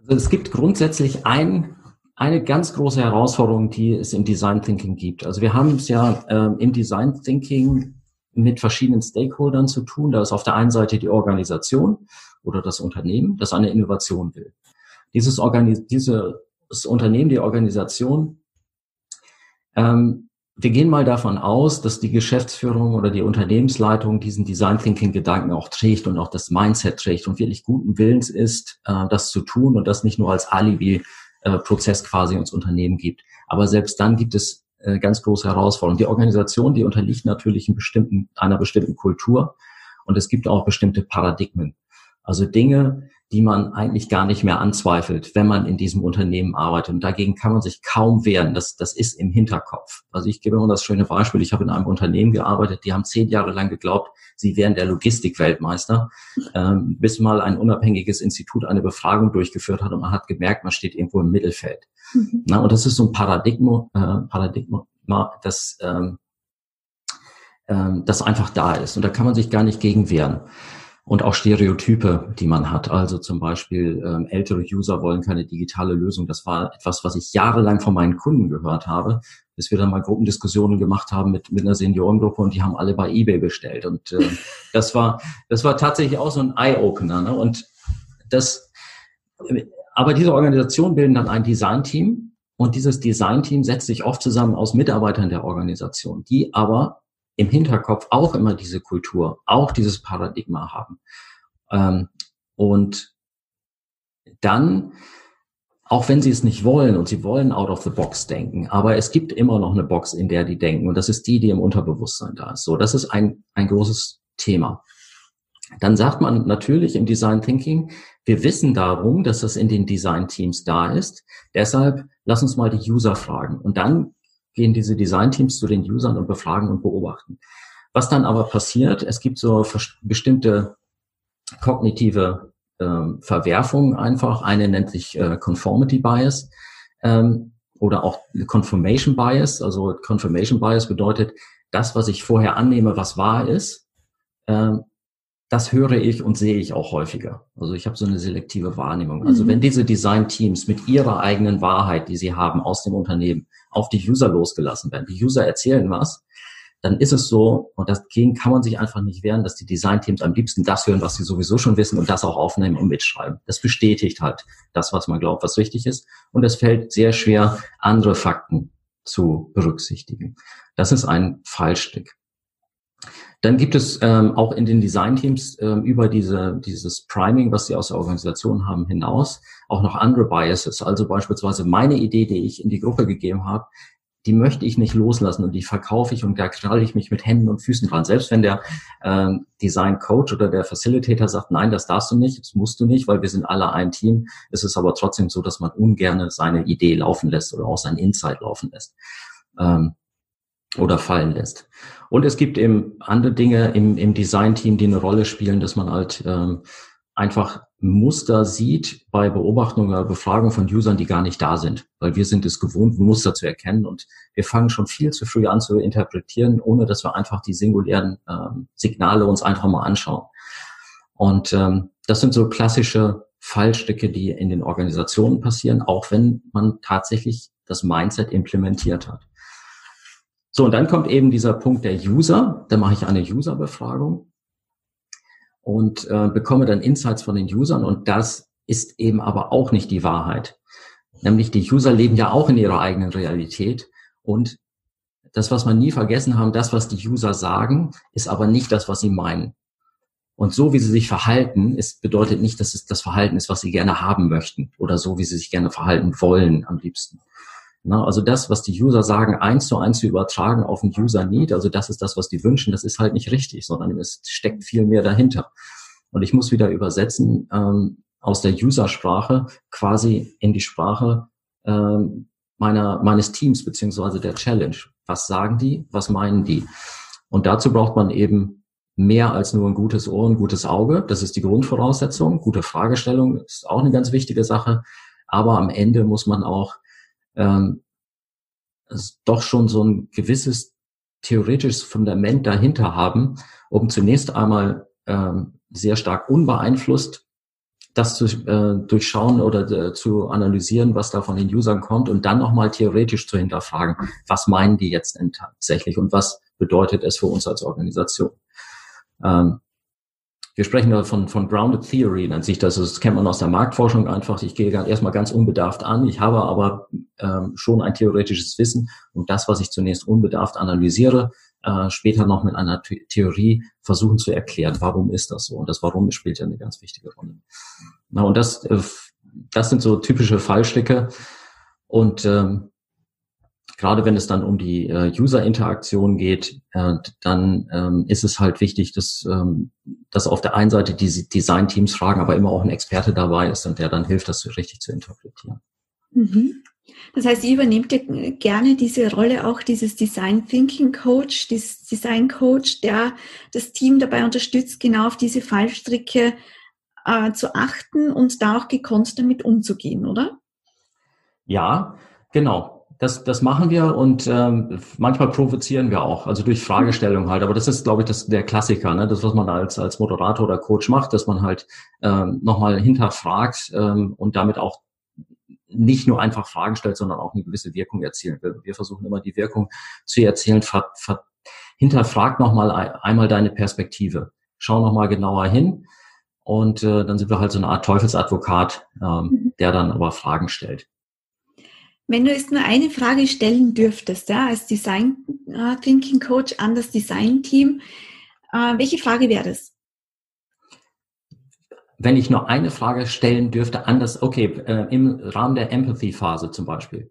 S2: Also es gibt grundsätzlich einen eine ganz große Herausforderung, die es im Design Thinking gibt. Also wir haben es ja ähm, im Design Thinking mit verschiedenen Stakeholdern zu tun. Da ist auf der einen Seite die Organisation oder das Unternehmen, das eine Innovation will. Dieses, Organis dieses Unternehmen, die Organisation, ähm, wir gehen mal davon aus, dass die Geschäftsführung oder die Unternehmensleitung diesen Design Thinking Gedanken auch trägt und auch das Mindset trägt und wirklich guten Willens ist, äh, das zu tun und das nicht nur als Alibi äh, Prozess quasi ins Unternehmen gibt. Aber selbst dann gibt es äh, ganz große Herausforderungen. Die Organisation, die unterliegt natürlich in bestimmten, einer bestimmten Kultur und es gibt auch bestimmte Paradigmen. Also Dinge, die man eigentlich gar nicht mehr anzweifelt, wenn man in diesem Unternehmen arbeitet. Und dagegen kann man sich kaum wehren. Das, das ist im Hinterkopf. Also ich gebe immer das schöne Beispiel. Ich habe in einem Unternehmen gearbeitet, die haben zehn Jahre lang geglaubt, sie wären der Logistikweltmeister, ähm, bis mal ein unabhängiges Institut eine Befragung durchgeführt hat und man hat gemerkt, man steht irgendwo im Mittelfeld. Mhm. Na, und das ist so ein Paradigma, äh, Paradigma das, ähm, ähm, das einfach da ist. Und da kann man sich gar nicht gegen wehren und auch Stereotype, die man hat. Also zum Beispiel ähm, ältere User wollen keine digitale Lösung. Das war etwas, was ich jahrelang von meinen Kunden gehört habe, bis wir dann mal Gruppendiskussionen gemacht haben mit, mit einer Seniorengruppe und die haben alle bei eBay bestellt. Und äh, das war das war tatsächlich auch so ein Eye-Opener. Ne? Und das, aber diese Organisationen bilden dann ein Design-Team und dieses Design-Team setzt sich oft zusammen aus Mitarbeitern der Organisation, die aber im Hinterkopf auch immer diese Kultur, auch dieses Paradigma haben. Ähm, und dann, auch wenn sie es nicht wollen und sie wollen out of the box denken, aber es gibt immer noch eine Box, in der die denken und das ist die, die im Unterbewusstsein da ist. So, das ist ein, ein großes Thema. Dann sagt man natürlich im Design Thinking, wir wissen darum, dass das in den Design Teams da ist. Deshalb lass uns mal die User fragen. Und dann gehen diese Designteams zu den Usern und befragen und beobachten. Was dann aber passiert, es gibt so bestimmte kognitive ähm, Verwerfungen einfach. Eine nennt sich äh, Conformity Bias ähm, oder auch Confirmation Bias. Also Confirmation Bias bedeutet, das, was ich vorher annehme, was wahr ist, ähm, das höre ich und sehe ich auch häufiger. Also ich habe so eine selektive Wahrnehmung. Also mhm. wenn diese Design-Teams mit ihrer eigenen Wahrheit, die sie haben aus dem Unternehmen, auf die User losgelassen werden, die User erzählen was, dann ist es so, und dagegen kann man sich einfach nicht wehren, dass die Designteams am liebsten das hören, was sie sowieso schon wissen und das auch aufnehmen und mitschreiben. Das bestätigt halt das, was man glaubt, was richtig ist. Und es fällt sehr schwer, andere Fakten zu berücksichtigen. Das ist ein Fallstrick. Dann gibt es ähm, auch in den Designteams ähm, über diese, dieses Priming, was sie aus der Organisation haben, hinaus auch noch andere Biases. Also beispielsweise meine Idee, die ich in die Gruppe gegeben habe, die möchte ich nicht loslassen und die verkaufe ich und da kralle ich mich mit Händen und Füßen dran. Selbst wenn der äh, Design Coach oder der Facilitator sagt, nein, das darfst du nicht, das musst du nicht, weil wir sind alle ein Team, ist es aber trotzdem so, dass man ungerne seine Idee laufen lässt oder auch sein Insight laufen lässt. Ähm, oder fallen lässt. Und es gibt eben andere Dinge im, im Design-Team, die eine Rolle spielen, dass man halt ähm, einfach Muster sieht bei Beobachtung oder Befragung von Usern, die gar nicht da sind. Weil wir sind es gewohnt, Muster zu erkennen und wir fangen schon viel zu früh an zu interpretieren, ohne dass wir einfach die singulären ähm, Signale uns einfach mal anschauen. Und ähm, das sind so klassische Fallstücke, die in den Organisationen passieren, auch wenn man tatsächlich das Mindset implementiert hat. So, und dann kommt eben dieser Punkt der User. Da mache ich eine User-Befragung und äh, bekomme dann Insights von den Usern und das ist eben aber auch nicht die Wahrheit. Nämlich die User leben ja auch in ihrer eigenen Realität und das, was man nie vergessen haben, das, was die User sagen, ist aber nicht das, was sie meinen. Und so wie sie sich verhalten, ist, bedeutet nicht, dass es das Verhalten ist, was sie gerne haben möchten oder so, wie sie sich gerne verhalten wollen am liebsten. Na, also das, was die User sagen, eins zu eins zu übertragen auf den User Need, also das ist das, was die wünschen, das ist halt nicht richtig, sondern es steckt viel mehr dahinter. Und ich muss wieder übersetzen ähm, aus der User-Sprache quasi in die Sprache ähm, meiner, meines Teams beziehungsweise der Challenge. Was sagen die? Was meinen die? Und dazu braucht man eben mehr als nur ein gutes Ohr, ein gutes Auge. Das ist die Grundvoraussetzung. Gute Fragestellung ist auch eine ganz wichtige Sache. Aber am Ende muss man auch ähm, doch schon so ein gewisses theoretisches Fundament dahinter haben, um zunächst einmal ähm, sehr stark unbeeinflusst das zu äh, durchschauen oder äh, zu analysieren, was da von den Usern kommt und dann nochmal theoretisch zu hinterfragen, was meinen die jetzt denn tatsächlich und was bedeutet es für uns als Organisation. Ähm, wir sprechen da von, von Grounded Theory, nennt sich das. Das kennt man aus der Marktforschung einfach. Ich gehe erstmal ganz unbedarft an. Ich habe aber ähm, schon ein theoretisches Wissen und das, was ich zunächst unbedarft analysiere, äh, später noch mit einer The Theorie versuchen zu erklären, warum ist das so? Und das Warum spielt ja eine ganz wichtige Rolle. Na, und das, äh, das sind so typische Fallstricke. Und ähm, gerade wenn es dann um die äh, User-Interaktion geht, äh, dann ähm, ist es halt wichtig, dass, ähm, dass auf der einen Seite die Design-Teams fragen, aber immer auch ein Experte dabei ist und der dann hilft, das richtig zu interpretieren.
S1: Mhm. Das heißt, ihr übernehmt ja gerne diese Rolle auch dieses Design Thinking Coach, dieses Design Coach, der das Team dabei unterstützt, genau auf diese Fallstricke äh, zu achten und da auch gekonnt damit umzugehen, oder?
S2: Ja, genau. Das, das machen wir und ähm, manchmal provozieren wir auch, also durch Fragestellung halt. Aber das ist, glaube ich, das, der Klassiker, ne? das, was man als, als Moderator oder Coach macht, dass man halt ähm, nochmal hinterfragt ähm, und damit auch nicht nur einfach Fragen stellt, sondern auch eine gewisse Wirkung erzielen will. Wir versuchen immer die Wirkung zu erzielen. Ver, ver, hinterfrag nochmal einmal deine Perspektive. Schau nochmal genauer hin. Und äh, dann sind wir halt so eine Art Teufelsadvokat, ähm, mhm. der dann aber Fragen stellt.
S1: Wenn du jetzt nur eine Frage stellen dürftest, ja, als Design äh, Thinking Coach an das Design Team, äh, welche Frage wäre das?
S2: Wenn ich nur eine Frage stellen dürfte an das, okay, äh, im Rahmen der Empathy-Phase zum Beispiel.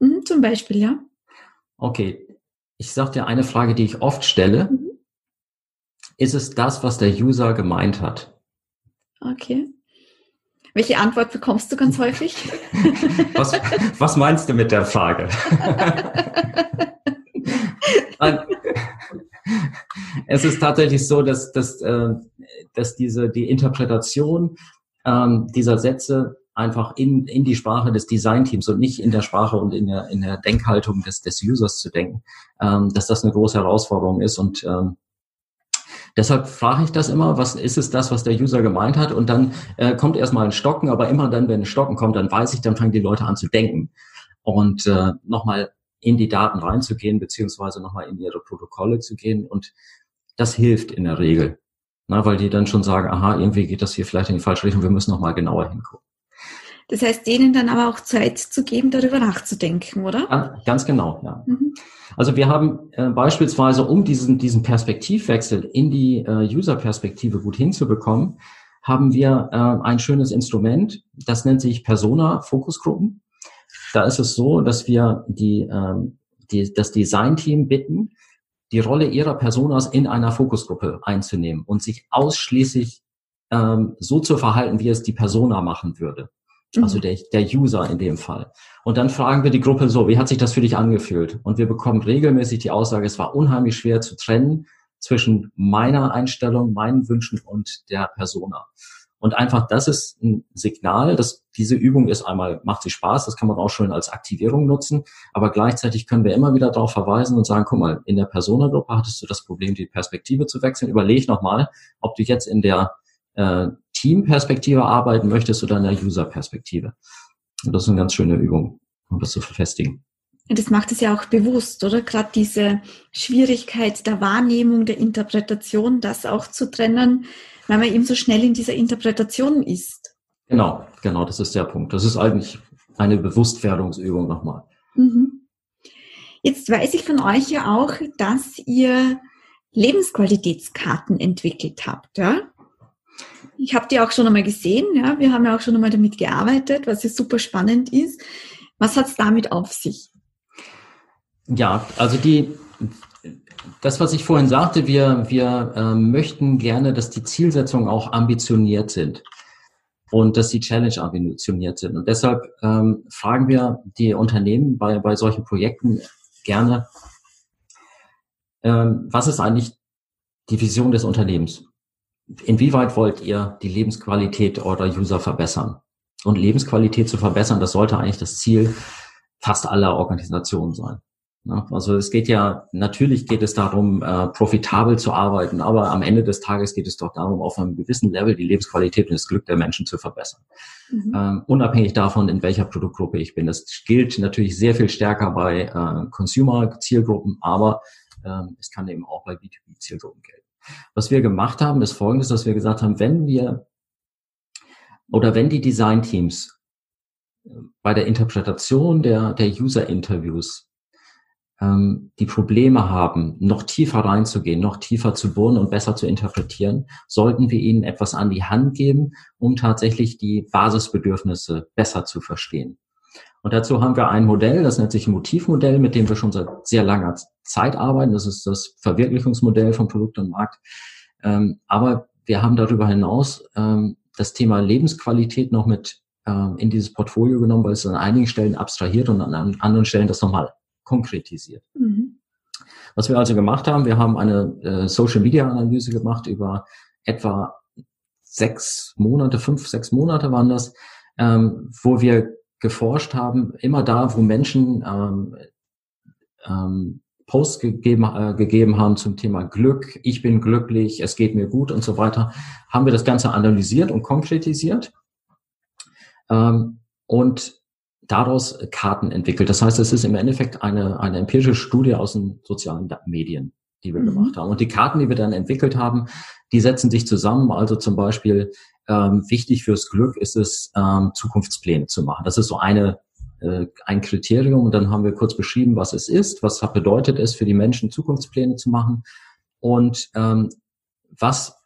S1: Mhm, zum Beispiel, ja.
S2: Okay, ich sage dir eine Frage, die ich oft stelle. Mhm. Ist es das, was der User gemeint hat?
S1: Okay. Welche Antwort bekommst du ganz häufig?
S2: Was, was meinst du mit der Frage? es ist tatsächlich so, dass, dass, äh, dass diese, die Interpretation ähm, dieser Sätze einfach in, in die Sprache des Designteams und nicht in der Sprache und in der, in der Denkhaltung des, des Users zu denken, ähm, dass das eine große Herausforderung ist und ähm, Deshalb frage ich das immer, was ist es das, was der User gemeint hat? Und dann äh, kommt erstmal ein Stocken, aber immer dann, wenn ein Stocken kommt, dann weiß ich, dann fangen die Leute an zu denken. Und äh, nochmal in die Daten reinzugehen, beziehungsweise nochmal in ihre Protokolle zu gehen. Und das hilft in der Regel. Na, weil die dann schon sagen, aha, irgendwie geht das hier vielleicht in die falsche Richtung, wir müssen nochmal genauer hingucken.
S1: Das heißt, denen dann aber auch Zeit zu geben, darüber nachzudenken, oder?
S2: Ja, ganz genau, ja. Mhm. Also wir haben äh, beispielsweise, um diesen, diesen Perspektivwechsel in die äh, User-Perspektive gut hinzubekommen, haben wir äh, ein schönes Instrument, das nennt sich Persona-Fokusgruppen. Da ist es so, dass wir die, ähm, die, das Design-Team bitten, die Rolle ihrer Personas in einer Fokusgruppe einzunehmen und sich ausschließlich ähm, so zu verhalten, wie es die Persona machen würde. Also mhm. der, der User in dem Fall. Und dann fragen wir die Gruppe so, wie hat sich das für dich angefühlt? Und wir bekommen regelmäßig die Aussage, es war unheimlich schwer zu trennen zwischen meiner Einstellung, meinen Wünschen und der Persona. Und einfach, das ist ein Signal, dass diese Übung ist einmal, macht sie Spaß, das kann man auch schon als Aktivierung nutzen, aber gleichzeitig können wir immer wieder darauf verweisen und sagen, guck mal, in der Persona-Gruppe hattest du das Problem, die Perspektive zu wechseln. Überleg nochmal, ob du jetzt in der äh, Team-Perspektive arbeiten möchtest oder in der User-Perspektive. Und das ist eine ganz schöne Übung, um das zu verfestigen.
S1: Das macht es ja auch bewusst, oder? Gerade diese Schwierigkeit der Wahrnehmung, der Interpretation, das auch zu trennen, weil man eben so schnell in dieser Interpretation ist.
S2: Genau, genau, das ist der Punkt. Das ist eigentlich eine Bewusstwerdungsübung nochmal. Mhm.
S1: Jetzt weiß ich von euch ja auch, dass ihr Lebensqualitätskarten entwickelt habt, ja? Ich habe die auch schon einmal gesehen, ja. Wir haben ja auch schon einmal damit gearbeitet, was ja super spannend ist. Was hat es damit auf sich?
S2: Ja, also die, das, was ich vorhin sagte, wir, wir äh, möchten gerne, dass die Zielsetzungen auch ambitioniert sind und dass die Challenge ambitioniert sind. Und deshalb ähm, fragen wir die Unternehmen bei, bei solchen Projekten gerne, ähm, was ist eigentlich die Vision des Unternehmens? Inwieweit wollt ihr die Lebensqualität eurer User verbessern? Und Lebensqualität zu verbessern, das sollte eigentlich das Ziel fast aller Organisationen sein. Also es geht ja, natürlich geht es darum, äh, profitabel zu arbeiten, aber am Ende des Tages geht es doch darum, auf einem gewissen Level die Lebensqualität und das Glück der Menschen zu verbessern. Mhm. Ähm, unabhängig davon, in welcher Produktgruppe ich bin. Das gilt natürlich sehr viel stärker bei äh, Consumer-Zielgruppen, aber äh, es kann eben auch bei B2B-Zielgruppen gelten. Was wir gemacht haben, ist folgendes, dass wir gesagt haben, wenn wir oder wenn die Design-Teams äh, bei der Interpretation der, der User-Interviews ähm, die Probleme haben, noch tiefer reinzugehen, noch tiefer zu bohren und besser zu interpretieren, sollten wir ihnen etwas an die Hand geben, um tatsächlich die Basisbedürfnisse besser zu verstehen. Und dazu haben wir ein Modell, das nennt sich Motivmodell, mit dem wir schon seit sehr langer Zeit arbeiten. Das ist das Verwirklichungsmodell von Produkt und Markt. Ähm, aber wir haben darüber hinaus ähm, das Thema Lebensqualität noch mit ähm, in dieses Portfolio genommen, weil es an einigen Stellen abstrahiert und an anderen Stellen das nochmal konkretisiert. Mhm. Was wir also gemacht haben, wir haben eine äh, Social-Media-Analyse gemacht über etwa sechs Monate, fünf, sechs Monate waren das, ähm, wo wir geforscht haben, immer da, wo Menschen ähm, ähm, Posts gegeben, äh, gegeben haben zum Thema Glück, ich bin glücklich, es geht mir gut und so weiter, haben wir das Ganze analysiert und konkretisiert. Ähm, und daraus Karten entwickelt. Das heißt, es ist im Endeffekt eine, eine empirische Studie aus den sozialen Medien, die wir mhm. gemacht haben. Und die Karten, die wir dann entwickelt haben, die setzen sich zusammen. Also zum Beispiel ähm, wichtig fürs Glück ist es, ähm, Zukunftspläne zu machen. Das ist so eine ein Kriterium. Und dann haben wir kurz beschrieben, was es ist, was bedeutet es für die Menschen, Zukunftspläne zu machen und ähm, was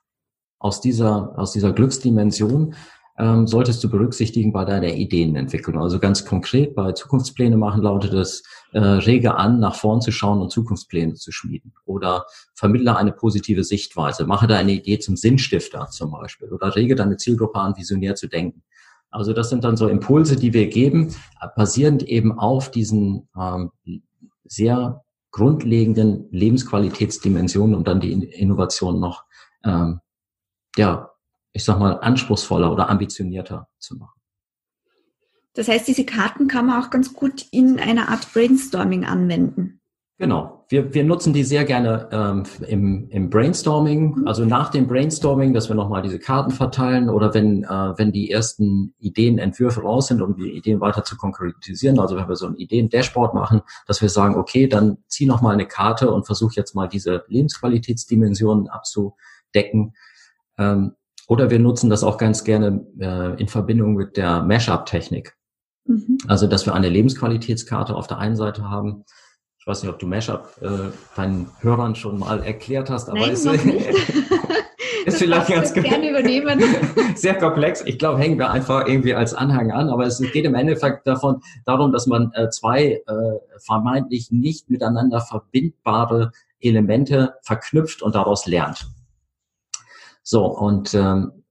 S2: aus dieser aus dieser Glücksdimension ähm, solltest du berücksichtigen bei deiner Ideenentwicklung. Also ganz konkret bei Zukunftspläne machen lautet es, äh, rege an, nach vorn zu schauen und Zukunftspläne zu schmieden. Oder vermittle eine positive Sichtweise. Mache deine Idee zum Sinnstifter zum Beispiel. Oder rege deine Zielgruppe an, visionär zu denken. Also das sind dann so Impulse, die wir geben, basierend eben auf diesen ähm, sehr grundlegenden Lebensqualitätsdimensionen und dann die Innovation noch ähm, ja, ich sag mal, anspruchsvoller oder ambitionierter zu machen.
S1: Das heißt, diese Karten kann man auch ganz gut in einer Art Brainstorming anwenden.
S2: Genau. Wir, wir nutzen die sehr gerne ähm, im, im Brainstorming, mhm. also nach dem Brainstorming, dass wir nochmal diese Karten verteilen oder wenn, äh, wenn die ersten Ideen, Entwürfe raus sind, um die Ideen weiter zu konkretisieren. Also wenn wir so ein Ideen-Dashboard machen, dass wir sagen, okay, dann zieh nochmal eine Karte und versuch jetzt mal diese Lebensqualitätsdimensionen abzudecken. Ähm, oder wir nutzen das auch ganz gerne äh, in Verbindung mit der Mashup-Technik. Mhm. Also dass wir eine Lebensqualitätskarte auf der einen Seite haben ich weiß nicht, ob du Mashup äh, deinen Hörern schon mal erklärt hast, aber
S1: Nein,
S2: ist,
S1: ist vielleicht ganz gerne übernehmen.
S2: sehr komplex. Ich glaube, hängen wir einfach irgendwie als Anhang an, aber es geht im Endeffekt davon darum, dass man äh, zwei äh, vermeintlich nicht miteinander verbindbare Elemente verknüpft und daraus lernt. So, und ähm,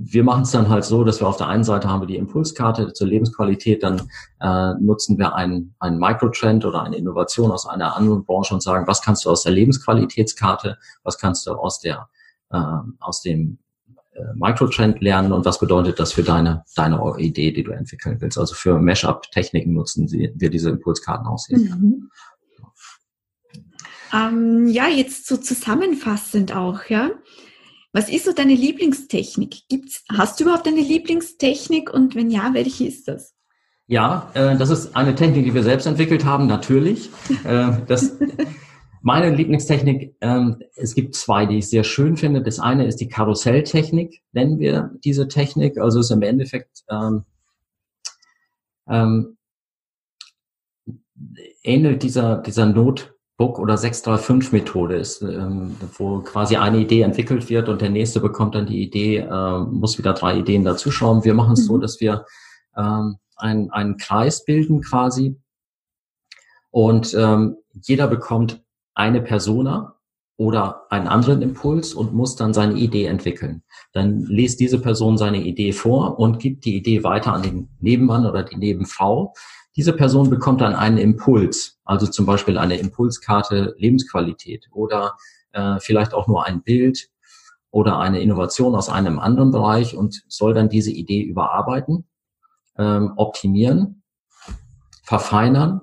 S2: wir machen es dann halt so, dass wir auf der einen Seite haben wir die Impulskarte zur Lebensqualität, dann äh, nutzen wir einen, einen Microtrend oder eine Innovation aus einer anderen Branche und sagen, was kannst du aus der Lebensqualitätskarte, was kannst du aus der äh, aus dem äh, Microtrend lernen und was bedeutet das für deine deine Idee, die du entwickeln willst. Also für Mashup-Techniken nutzen wir diese Impulskarten aus. Mhm.
S1: Ähm, ja, jetzt so zusammenfassend auch, ja. Was ist so deine Lieblingstechnik? Gibt's, hast du überhaupt eine Lieblingstechnik und wenn ja, welche ist das?
S2: Ja, äh, das ist eine Technik, die wir selbst entwickelt haben, natürlich. äh, das, meine Lieblingstechnik, ähm, es gibt zwei, die ich sehr schön finde. Das eine ist die Karusselltechnik, nennen wir diese Technik. Also ist im Endeffekt ähm, ähm, ähnelt dieser, dieser Not, Book- oder 635-Methode ist, ähm, wo quasi eine Idee entwickelt wird und der nächste bekommt dann die Idee, äh, muss wieder drei Ideen dazuschauen. Wir machen es mhm. so, dass wir ähm, ein, einen Kreis bilden quasi und ähm, jeder bekommt eine Persona oder einen anderen Impuls und muss dann seine Idee entwickeln. Dann liest diese Person seine Idee vor und gibt die Idee weiter an den Nebenmann oder die Nebenfrau. Diese Person bekommt dann einen Impuls, also zum Beispiel eine Impulskarte Lebensqualität oder äh, vielleicht auch nur ein Bild oder eine Innovation aus einem anderen Bereich und soll dann diese Idee überarbeiten, ähm, optimieren, verfeinern,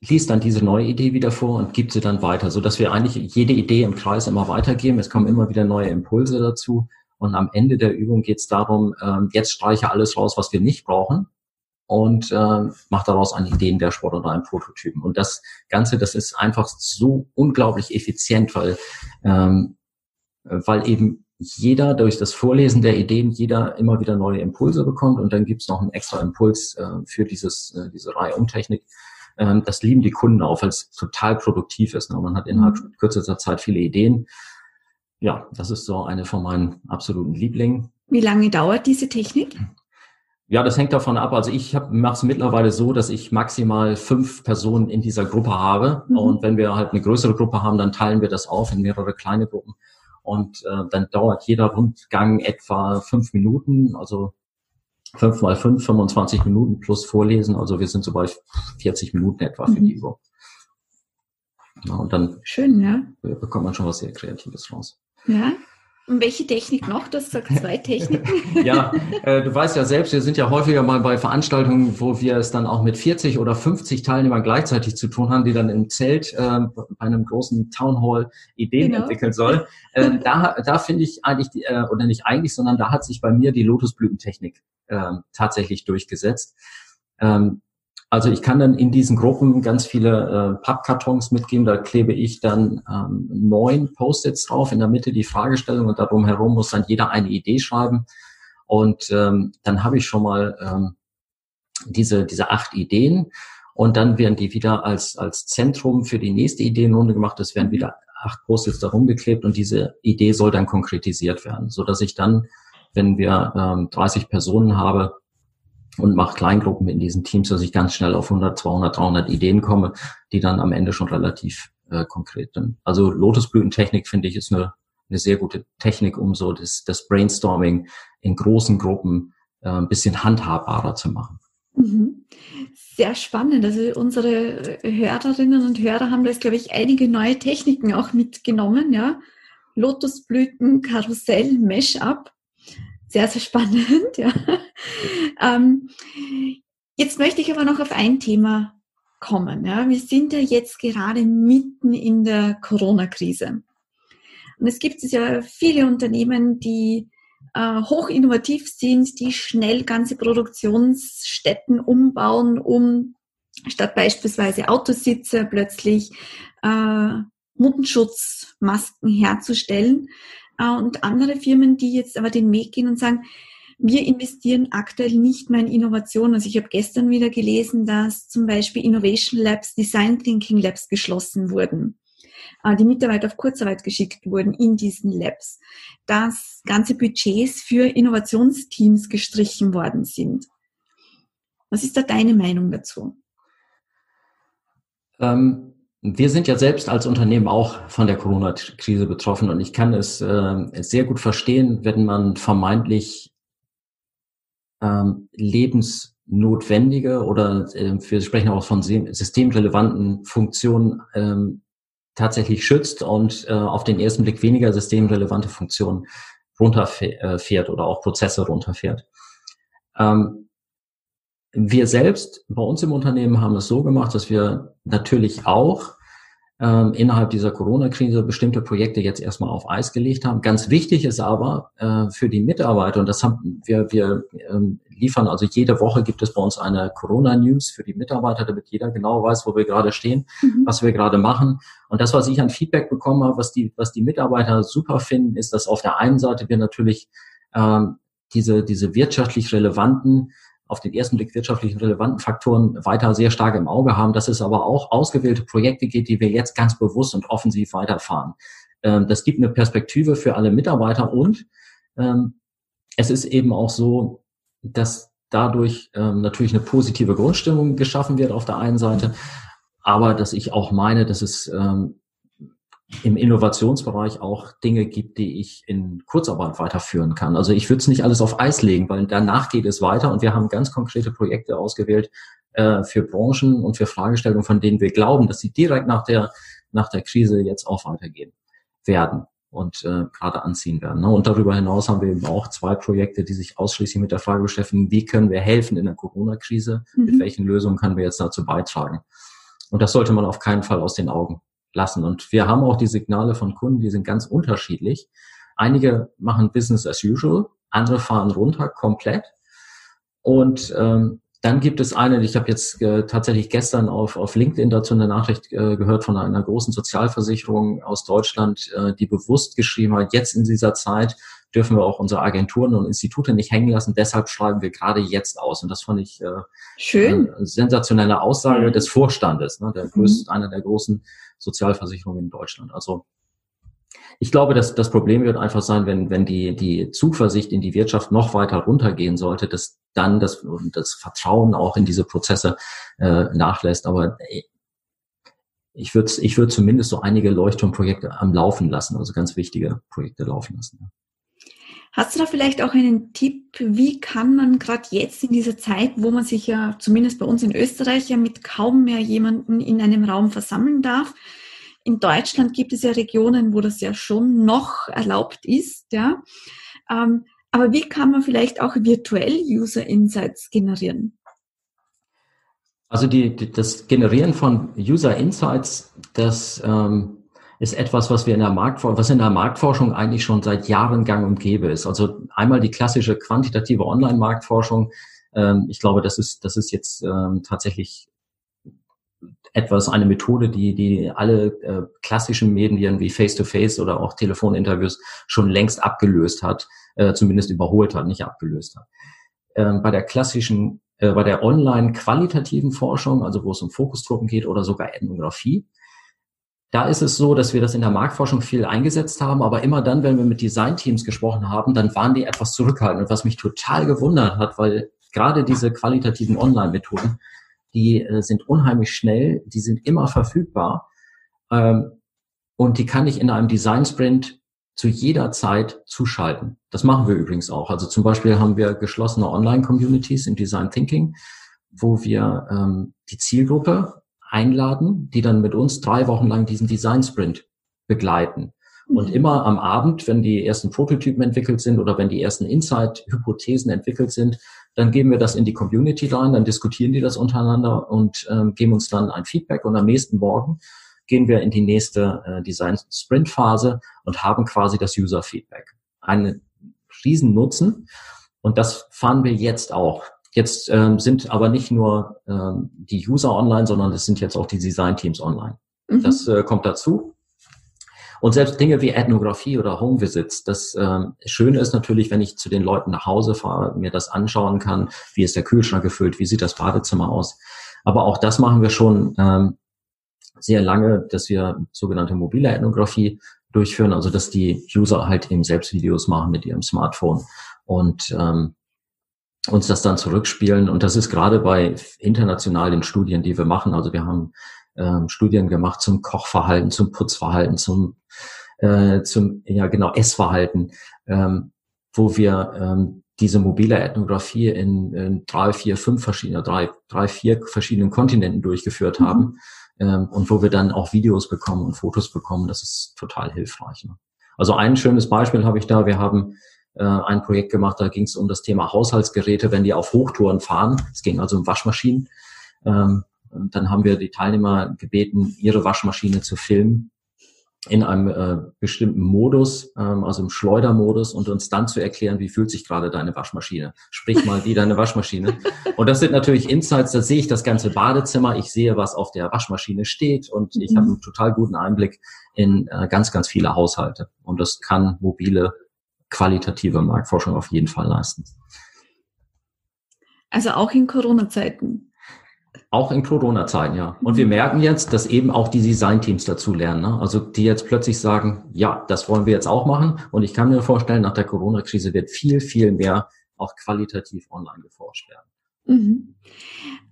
S2: liest dann diese neue Idee wieder vor und gibt sie dann weiter, so dass wir eigentlich jede Idee im Kreis immer weitergeben. Es kommen immer wieder neue Impulse dazu. Und am Ende der Übung geht es darum, ähm, jetzt streiche alles raus, was wir nicht brauchen und äh, macht daraus einen Ideen-Dashboard oder einen Prototypen. Und das Ganze, das ist einfach so unglaublich effizient, weil, ähm, weil eben jeder durch das Vorlesen der Ideen, jeder immer wieder neue Impulse bekommt und dann gibt's noch einen extra Impuls äh, für dieses, äh, diese Reihe Umtechnik. Ähm, das lieben die Kunden auch, weil es total produktiv ist. Ne? Man hat innerhalb mhm. kürzester Zeit viele Ideen. Ja, das ist so eine von meinen absoluten Lieblingen.
S1: Wie lange dauert diese Technik?
S2: Ja, das hängt davon ab. Also ich mache es mittlerweile so, dass ich maximal fünf Personen in dieser Gruppe habe. Mhm. Und wenn wir halt eine größere Gruppe haben, dann teilen wir das auf in mehrere kleine Gruppen. Und äh, dann dauert jeder Rundgang etwa fünf Minuten, also fünf mal fünf, 25 Minuten plus Vorlesen. Also wir sind so bei 40 Minuten etwa für mhm. die Übung. Ja, und dann
S1: Schön, ja.
S2: bekommt man schon was sehr Kreatives raus.
S1: Ja. Und welche Technik noch? Du hast gesagt zwei Techniken.
S2: ja, äh, du weißt ja selbst, wir sind ja häufiger mal bei Veranstaltungen, wo wir es dann auch mit 40 oder 50 Teilnehmern gleichzeitig zu tun haben, die dann im Zelt äh, bei einem großen Town Hall Ideen genau. entwickeln sollen. Äh, da da finde ich eigentlich, die, äh, oder nicht eigentlich, sondern da hat sich bei mir die Lotusblütentechnik äh, tatsächlich durchgesetzt. Ähm, also ich kann dann in diesen Gruppen ganz viele äh, Pappkartons mitgeben. Da klebe ich dann ähm, neun Post-its drauf, in der Mitte die Fragestellung und darum herum muss dann jeder eine Idee schreiben. Und ähm, dann habe ich schon mal ähm, diese, diese acht Ideen und dann werden die wieder als, als Zentrum für die nächste Ideenrunde gemacht. Es werden wieder acht Post-its darum geklebt und diese Idee soll dann konkretisiert werden, so dass ich dann, wenn wir ähm, 30 Personen habe, und mache Kleingruppen in diesen Teams, dass ich ganz schnell auf 100, 200, 300 Ideen komme, die dann am Ende schon relativ äh, konkret sind. Also Lotusblütentechnik finde ich ist eine, eine sehr gute Technik, um so das, das Brainstorming in großen Gruppen äh, ein bisschen handhabbarer zu machen.
S1: Mhm. Sehr spannend. Also unsere Hörerinnen und Hörer haben da jetzt, glaube ich, einige neue Techniken auch mitgenommen, ja. Lotusblüten, Karussell, Mesh-up sehr, sehr spannend. Ja. Ähm, jetzt möchte ich aber noch auf ein Thema kommen. Ja? Wir sind ja jetzt gerade mitten in der Corona-Krise. Und es gibt ja viele Unternehmen, die äh, hoch innovativ sind, die schnell ganze Produktionsstätten umbauen, um statt beispielsweise Autositze plötzlich äh, Mundenschutzmasken herzustellen. Äh, und andere Firmen, die jetzt aber den Weg gehen und sagen, wir investieren aktuell nicht mehr in Innovation. Also ich habe gestern wieder gelesen, dass zum Beispiel Innovation Labs, Design Thinking Labs geschlossen wurden. Äh, die Mitarbeiter auf Kurzarbeit geschickt wurden in diesen Labs. Dass ganze Budgets für Innovationsteams gestrichen worden sind. Was ist da deine Meinung dazu?
S2: Ähm, wir sind ja selbst als Unternehmen auch von der Corona-Krise betroffen und ich kann es äh, sehr gut verstehen, wenn man vermeintlich ähm, lebensnotwendige oder äh, wir sprechen auch von systemrelevanten Funktionen ähm, tatsächlich schützt und äh, auf den ersten Blick weniger systemrelevante Funktionen runterfährt oder auch Prozesse runterfährt. Ähm, wir selbst bei uns im Unternehmen haben es so gemacht, dass wir natürlich auch ähm, innerhalb dieser Corona-Krise bestimmte Projekte jetzt erstmal auf Eis gelegt haben. Ganz wichtig ist aber äh, für die Mitarbeiter, und das haben wir, wir ähm, liefern, also jede Woche gibt es bei uns eine Corona-News für die Mitarbeiter, damit jeder genau weiß, wo wir gerade stehen, mhm. was wir gerade machen. Und das, was ich an Feedback bekommen habe, was die, was die Mitarbeiter super finden, ist, dass auf der einen Seite wir natürlich ähm, diese, diese wirtschaftlich relevanten auf den ersten Blick wirtschaftlich relevanten Faktoren weiter sehr stark im Auge haben, dass es aber auch ausgewählte Projekte geht, die wir jetzt ganz bewusst und offensiv weiterfahren. Ähm, das gibt eine Perspektive für alle Mitarbeiter und ähm, es ist eben auch so, dass dadurch ähm, natürlich eine positive Grundstimmung geschaffen wird auf der einen Seite, aber dass ich auch meine, dass es im Innovationsbereich auch Dinge gibt, die ich in Kurzarbeit weiterführen kann. Also ich würde es nicht alles auf Eis legen, weil danach geht es weiter und wir haben ganz konkrete Projekte ausgewählt äh, für Branchen und für Fragestellungen, von denen wir glauben, dass sie direkt nach der, nach der Krise jetzt auch weitergehen werden und äh, gerade anziehen werden. Ne? Und darüber hinaus haben wir eben auch zwei Projekte, die sich ausschließlich mit der Frage beschäftigen, wie können wir helfen in der Corona-Krise, mhm. mit welchen Lösungen können wir jetzt dazu beitragen. Und das sollte man auf keinen Fall aus den Augen lassen. Und wir haben auch die Signale von Kunden, die sind ganz unterschiedlich. Einige machen Business as usual, andere fahren runter komplett. Und ähm, dann gibt es eine, ich habe jetzt äh, tatsächlich gestern auf, auf LinkedIn dazu eine Nachricht äh, gehört von einer großen Sozialversicherung aus Deutschland, äh, die bewusst geschrieben hat, jetzt in dieser Zeit dürfen wir auch unsere Agenturen und Institute nicht hängen lassen, deshalb schreiben wir gerade jetzt aus. Und das fand ich äh, Schön. Äh, sensationelle Aussage mhm. des Vorstandes, ne, der größte, mhm. einer der großen Sozialversicherungen in Deutschland. Also ich glaube, dass das Problem wird einfach sein, wenn, wenn die, die Zuversicht in die Wirtschaft noch weiter runtergehen sollte, dass dann das, das Vertrauen auch in diese Prozesse äh, nachlässt. Aber ich würde ich würde zumindest so einige Leuchtturmprojekte am Laufen lassen, also ganz wichtige Projekte laufen lassen.
S1: Hast du da vielleicht auch einen Tipp, wie kann man gerade jetzt in dieser Zeit, wo man sich ja zumindest bei uns in Österreich ja mit kaum mehr jemanden in einem Raum versammeln darf, in Deutschland gibt es ja Regionen, wo das ja schon noch erlaubt ist, ja. Ähm, aber wie kann man vielleicht auch virtuell User Insights generieren?
S2: Also die, die, das Generieren von User Insights, das ähm, ist etwas, was wir in der Marktforschung, was in der Marktforschung eigentlich schon seit Jahren gang und gäbe ist. Also einmal die klassische quantitative Online-Marktforschung. Ähm, ich glaube, das ist, das ist jetzt ähm, tatsächlich etwas, eine Methode, die, die alle äh, klassischen Medien wie Face-to-Face -face oder auch Telefoninterviews schon längst abgelöst hat, äh, zumindest überholt hat, nicht abgelöst hat. Ähm, bei der klassischen, äh, bei der online qualitativen Forschung, also wo es um Fokusgruppen geht oder sogar Ethnographie, da ist es so, dass wir das in der Marktforschung viel eingesetzt haben, aber immer dann, wenn wir mit Designteams gesprochen haben, dann waren die etwas zurückhaltend. was mich total gewundert hat, weil gerade diese qualitativen Online-Methoden, die äh, sind unheimlich schnell, die sind immer verfügbar ähm, und die kann ich in einem Design-Sprint zu jeder Zeit zuschalten. Das machen wir übrigens auch. Also zum Beispiel haben wir geschlossene Online-Communities im Design Thinking, wo wir ähm, die Zielgruppe einladen, die dann mit uns drei Wochen lang diesen Design Sprint begleiten. Und mhm. immer am Abend, wenn die ersten Prototypen entwickelt sind oder wenn die ersten Insight-Hypothesen entwickelt sind, dann geben wir das in die Community rein, dann diskutieren die das untereinander und ähm, geben uns dann ein Feedback. Und am nächsten Morgen gehen wir in die nächste äh, Design-Sprint-Phase und haben quasi das User-Feedback. Einen riesen Nutzen. Und das fahren wir jetzt auch. Jetzt ähm, sind aber nicht nur ähm, die User online, sondern es sind jetzt auch die Design-Teams online. Mhm. Das äh, kommt dazu. Und selbst Dinge wie Ethnographie oder Home Visits, das ähm, Schöne ist natürlich, wenn ich zu den Leuten nach Hause fahre, mir das anschauen kann, wie ist der Kühlschrank gefüllt, wie sieht das Badezimmer aus. Aber auch das machen wir schon ähm, sehr lange, dass wir sogenannte mobile Ethnographie durchführen, also dass die User halt eben selbst Videos machen mit ihrem Smartphone und ähm, uns das dann zurückspielen. Und das ist gerade bei internationalen Studien, die wir machen. Also wir haben ähm, Studien gemacht zum Kochverhalten, zum Putzverhalten, zum, äh, zum ja genau Essverhalten, ähm, wo wir ähm, diese mobile Ethnographie in, in drei, vier, fünf verschiedene, drei, drei, vier verschiedenen Kontinenten durchgeführt mhm. haben ähm, und wo wir dann auch Videos bekommen und Fotos bekommen. Das ist total hilfreich. Ne? Also ein schönes Beispiel habe ich da. Wir haben äh, ein Projekt gemacht, da ging es um das Thema Haushaltsgeräte, wenn die auf Hochtouren fahren. Es ging also um Waschmaschinen. Ähm, und dann haben wir die Teilnehmer gebeten, ihre Waschmaschine zu filmen in einem äh, bestimmten Modus, ähm, also im Schleudermodus und uns dann zu erklären, wie fühlt sich gerade deine Waschmaschine. Sprich mal wie deine Waschmaschine. Und das sind natürlich Insights, da sehe ich das ganze Badezimmer, ich sehe, was auf der Waschmaschine steht und ich mhm. habe einen total guten Einblick in äh, ganz, ganz viele Haushalte. Und das kann mobile, qualitative Marktforschung auf jeden Fall leisten.
S1: Also auch in Corona-Zeiten.
S2: Auch in Corona-Zeiten, ja. Und wir merken jetzt, dass eben auch die Design-Teams dazu lernen. Ne? Also die jetzt plötzlich sagen, ja, das wollen wir jetzt auch machen. Und ich kann mir vorstellen, nach der Corona-Krise wird viel, viel mehr auch qualitativ online geforscht werden.
S1: Mhm.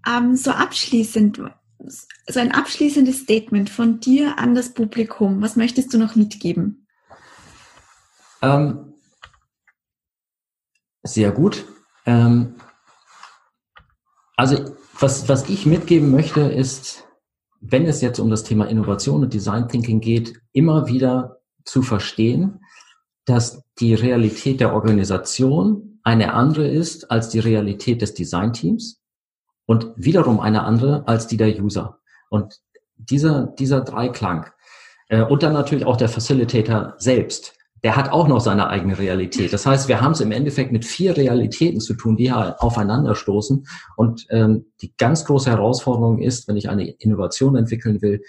S1: Ähm, so abschließend, so ein abschließendes Statement von dir an das Publikum. Was möchtest du noch mitgeben?
S2: Ähm, sehr gut. Ähm, also was, was ich mitgeben möchte, ist, wenn es jetzt um das Thema Innovation und Design Thinking geht, immer wieder zu verstehen, dass die Realität der Organisation eine andere ist als die Realität des Design Teams und wiederum eine andere als die der User. Und dieser, dieser Dreiklang äh, und dann natürlich auch der Facilitator selbst der hat auch noch seine eigene Realität. Das heißt, wir haben es im Endeffekt mit vier Realitäten zu tun, die ja aufeinanderstoßen. Und ähm, die ganz große Herausforderung ist, wenn ich eine Innovation entwickeln will,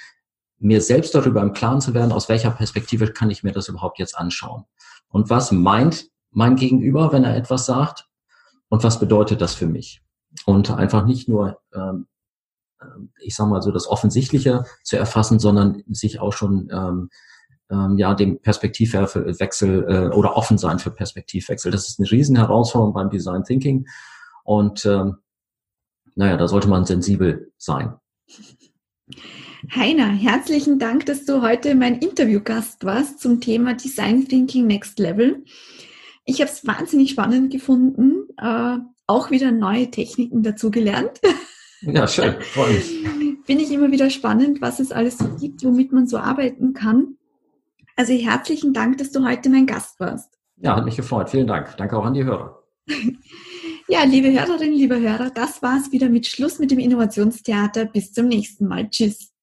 S2: mir selbst darüber im Klaren zu werden, aus welcher Perspektive kann ich mir das überhaupt jetzt anschauen. Und was meint mein Gegenüber, wenn er etwas sagt? Und was bedeutet das für mich? Und einfach nicht nur, ähm, ähm ich sage mal so, das Offensichtliche zu erfassen, sondern sich auch schon ähm, ähm, ja dem Perspektivwechsel äh, oder offen sein für Perspektivwechsel. Das ist eine riesen Herausforderung beim Design Thinking und ähm, naja, da sollte man sensibel sein.
S1: Heiner, herzlichen Dank, dass du heute mein Interviewgast warst zum Thema Design Thinking Next Level. Ich habe es wahnsinnig spannend gefunden, äh, auch wieder neue Techniken dazugelernt.
S2: Ja, schön, freue mich.
S1: Finde ich immer wieder spannend, was es alles so gibt, womit man so arbeiten kann. Also herzlichen Dank, dass du heute mein Gast warst.
S2: Ja, hat mich gefreut. Vielen Dank. Danke auch an die Hörer.
S1: ja, liebe Hörerinnen, liebe Hörer, das war's wieder mit Schluss mit dem Innovationstheater. Bis zum nächsten Mal. Tschüss.